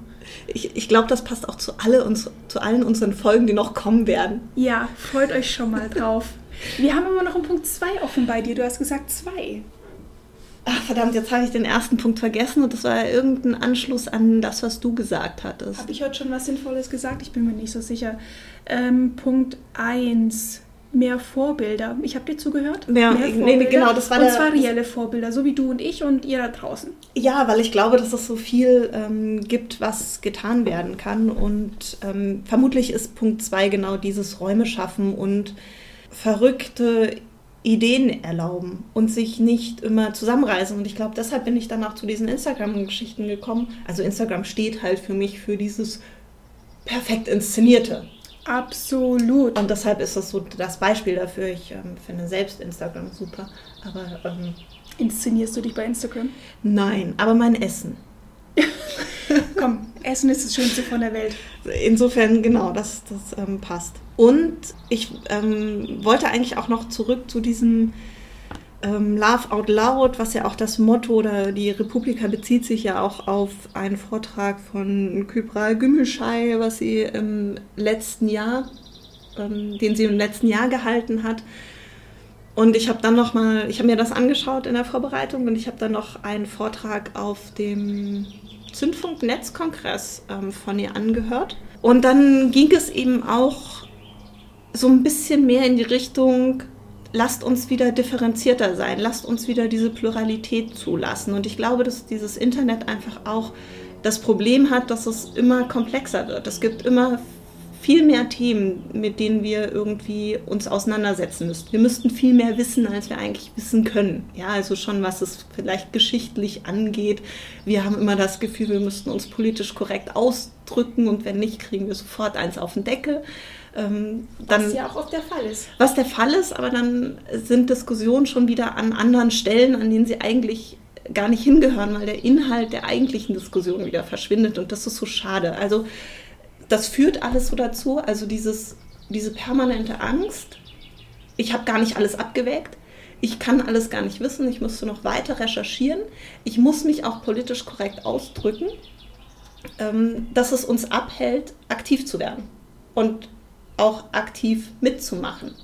Ich, ich glaube, das passt auch zu, alle uns, zu allen unseren Folgen, die noch kommen werden. Ja, freut euch schon mal drauf. Wir haben immer noch einen Punkt 2 offen bei dir. Du hast gesagt 2. Ach, verdammt, jetzt habe ich den ersten Punkt vergessen und das war ja irgendein Anschluss an das, was du gesagt hattest. Habe ich heute schon was Sinnvolles gesagt? Ich bin mir nicht so sicher. Ähm, Punkt 1. Mehr Vorbilder. Ich habe dir zugehört. Mehr- nee, nee, genau, das war Und zwar reelle Vorbilder, so wie du und ich und ihr da draußen. Ja, weil ich glaube, dass es so viel ähm, gibt, was getan werden kann. Und ähm, vermutlich ist Punkt 2 genau dieses Räume schaffen und verrückte Ideen erlauben und sich nicht immer zusammenreißen. Und ich glaube, deshalb bin ich dann auch zu diesen Instagram-Geschichten gekommen. Also Instagram steht halt für mich für dieses perfekt inszenierte. Absolut. Und deshalb ist das so das Beispiel dafür. Ich ähm, finde selbst Instagram super. Aber ähm, Inszenierst du dich bei Instagram? nein, aber mein Essen. Komm, Essen ist das Schönste von der Welt. Insofern, genau, das, das ähm, passt. Und ich ähm, wollte eigentlich auch noch zurück zu diesem ähm, Laugh Out Loud, was ja auch das Motto oder die Republika bezieht sich ja auch auf einen Vortrag von Kybra Gümüşay, was sie im letzten Jahr, ähm, den sie im letzten Jahr gehalten hat. Und ich habe dann noch mal, ich habe mir das angeschaut in der Vorbereitung und ich habe dann noch einen Vortrag auf dem Zündfunk-Netzkongress ähm, von ihr angehört. Und dann ging es eben auch so ein bisschen mehr in die Richtung, lasst uns wieder differenzierter sein, lasst uns wieder diese Pluralität zulassen. Und ich glaube, dass dieses Internet einfach auch das Problem hat, dass es immer komplexer wird. Es gibt immer viel mehr Themen, mit denen wir irgendwie uns auseinandersetzen müssten. Wir müssten viel mehr wissen, als wir eigentlich wissen können. Ja, also schon was es vielleicht geschichtlich angeht. Wir haben immer das Gefühl, wir müssten uns politisch korrekt ausdrücken und wenn nicht, kriegen wir sofort eins auf den Deckel. Ähm, dann, Was ja auch oft der Fall ist. was der Fall ist, aber dann sind Diskussionen schon wieder an anderen Stellen, an denen sie eigentlich gar nicht hingehören, weil der Inhalt der eigentlichen Diskussion wieder verschwindet und das ist so schade. Also das führt alles so dazu, also dieses, diese permanente Angst, ich habe gar nicht alles abgewägt, ich kann alles gar nicht wissen, ich müsste noch weiter recherchieren, ich muss mich auch politisch korrekt ausdrücken, ähm, dass es uns abhält, aktiv zu werden und auch aktiv mitzumachen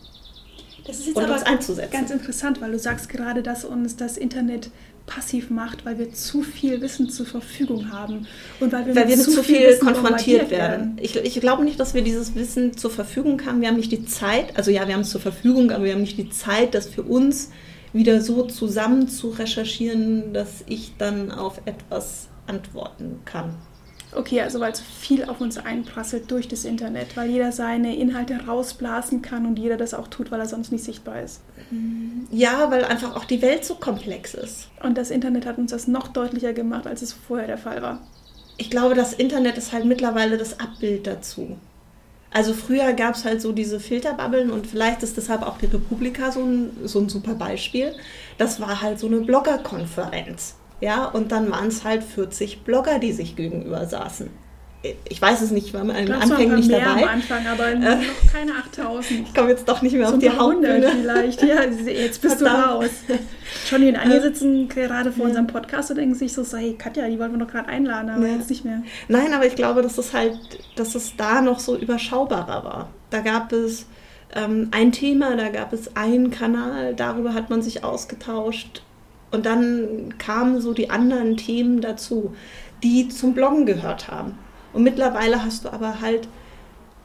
Das ist jetzt und aber uns einzusetzen. ganz interessant, weil du sagst gerade, dass uns das Internet passiv macht, weil wir zu viel Wissen zur Verfügung haben und weil wir weil wir mit zu viel Wissen konfrontiert bombardiert werden. Ich, ich glaube nicht, dass wir dieses Wissen zur Verfügung haben. Wir haben nicht die Zeit, also ja, wir haben es zur Verfügung, aber wir haben nicht die Zeit, das für uns wieder so zusammen zu recherchieren, dass ich dann auf etwas antworten kann. Okay, also weil es viel auf uns einprasselt durch das Internet, weil jeder seine Inhalte rausblasen kann und jeder das auch tut, weil er sonst nicht sichtbar ist. Ja, weil einfach auch die Welt so komplex ist. Und das Internet hat uns das noch deutlicher gemacht, als es vorher der Fall war. Ich glaube, das Internet ist halt mittlerweile das Abbild dazu. Also früher gab es halt so diese Filterbubbeln und vielleicht ist deshalb auch die Republika so ein, so ein super Beispiel. Das war halt so eine Bloggerkonferenz. Ja, und dann waren es halt 40 Blogger, die sich gegenüber saßen. Ich weiß es nicht, ich war am Anfang nicht dabei. am Anfang, aber äh, noch keine 8000. Ich komme jetzt doch nicht mehr so auf die Hauptbühne. vielleicht. Ja, jetzt bist Verdammt. du raus. Johnny und Anja sitzen gerade vor ja. unserem Podcast und denken sich so, hey Katja, die wollten wir doch gerade einladen, aber ja. jetzt nicht mehr. Nein, aber ich glaube, dass es halt, dass es da noch so überschaubarer war. Da gab es ähm, ein Thema, da gab es einen Kanal, darüber hat man sich ausgetauscht und dann kamen so die anderen Themen dazu, die zum Bloggen gehört haben. Und mittlerweile hast du aber halt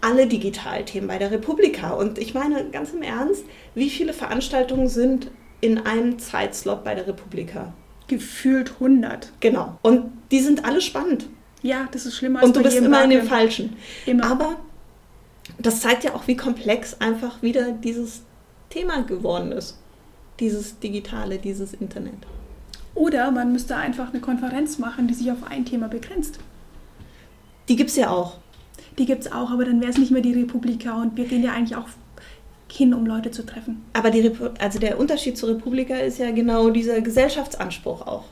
alle Digitalthemen bei der Republika. Und ich meine ganz im Ernst, wie viele Veranstaltungen sind in einem Zeitslot bei der Republika? Gefühlt 100. Genau. Und die sind alle spannend. Ja, das ist schlimmer als Und du bist immer in den falschen. Immer. Aber das zeigt ja auch, wie komplex einfach wieder dieses Thema geworden ist dieses Digitale, dieses Internet. Oder man müsste einfach eine Konferenz machen, die sich auf ein Thema begrenzt. Die gibt es ja auch. Die gibt es auch, aber dann wäre es nicht mehr die Republika und wir gehen ja eigentlich auch hin, um Leute zu treffen. Aber die also der Unterschied zur Republika ist ja genau dieser Gesellschaftsanspruch auch.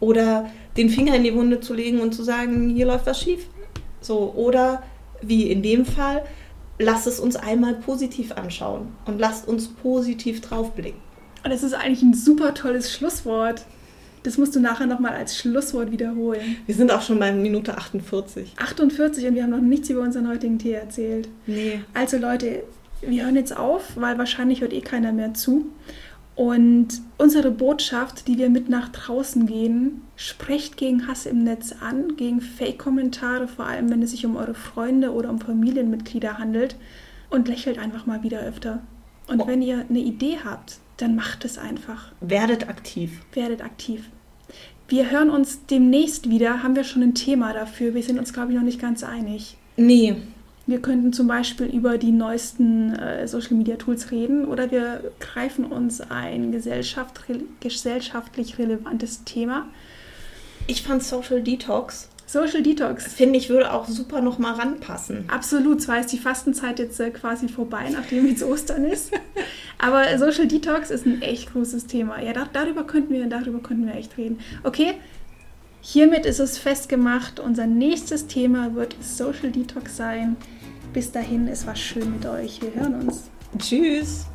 Oder den Finger in die Wunde zu legen und zu sagen, hier läuft was schief. So, oder wie in dem Fall, lasst es uns einmal positiv anschauen und lasst uns positiv draufblicken. Und das ist eigentlich ein super tolles Schlusswort. Das musst du nachher nochmal als Schlusswort wiederholen. Wir sind auch schon bei Minute 48. 48 und wir haben noch nichts über unseren heutigen Tee erzählt. Nee. Also Leute, wir hören jetzt auf, weil wahrscheinlich hört eh keiner mehr zu. Und unsere Botschaft, die wir mit nach draußen gehen, sprecht gegen Hass im Netz an, gegen Fake-Kommentare, vor allem wenn es sich um eure Freunde oder um Familienmitglieder handelt und lächelt einfach mal wieder öfter. Und oh. wenn ihr eine Idee habt, dann macht es einfach. Werdet aktiv. Werdet aktiv. Wir hören uns demnächst wieder. Haben wir schon ein Thema dafür? Wir sind uns, glaube ich, noch nicht ganz einig. Nee. Wir könnten zum Beispiel über die neuesten äh, Social Media Tools reden oder wir greifen uns ein gesellschaft, gesellschaftlich relevantes Thema. Ich fand Social Detox Social Detox. Finde ich, würde auch super noch mal ranpassen. Absolut. Zwar ist die Fastenzeit jetzt äh, quasi vorbei, nachdem jetzt Ostern ist. Aber Social Detox ist ein echt großes Thema. Ja, da, darüber, könnten wir, darüber könnten wir echt reden. Okay, hiermit ist es festgemacht. Unser nächstes Thema wird Social Detox sein. Bis dahin, es war schön mit euch. Wir hören uns. Tschüss.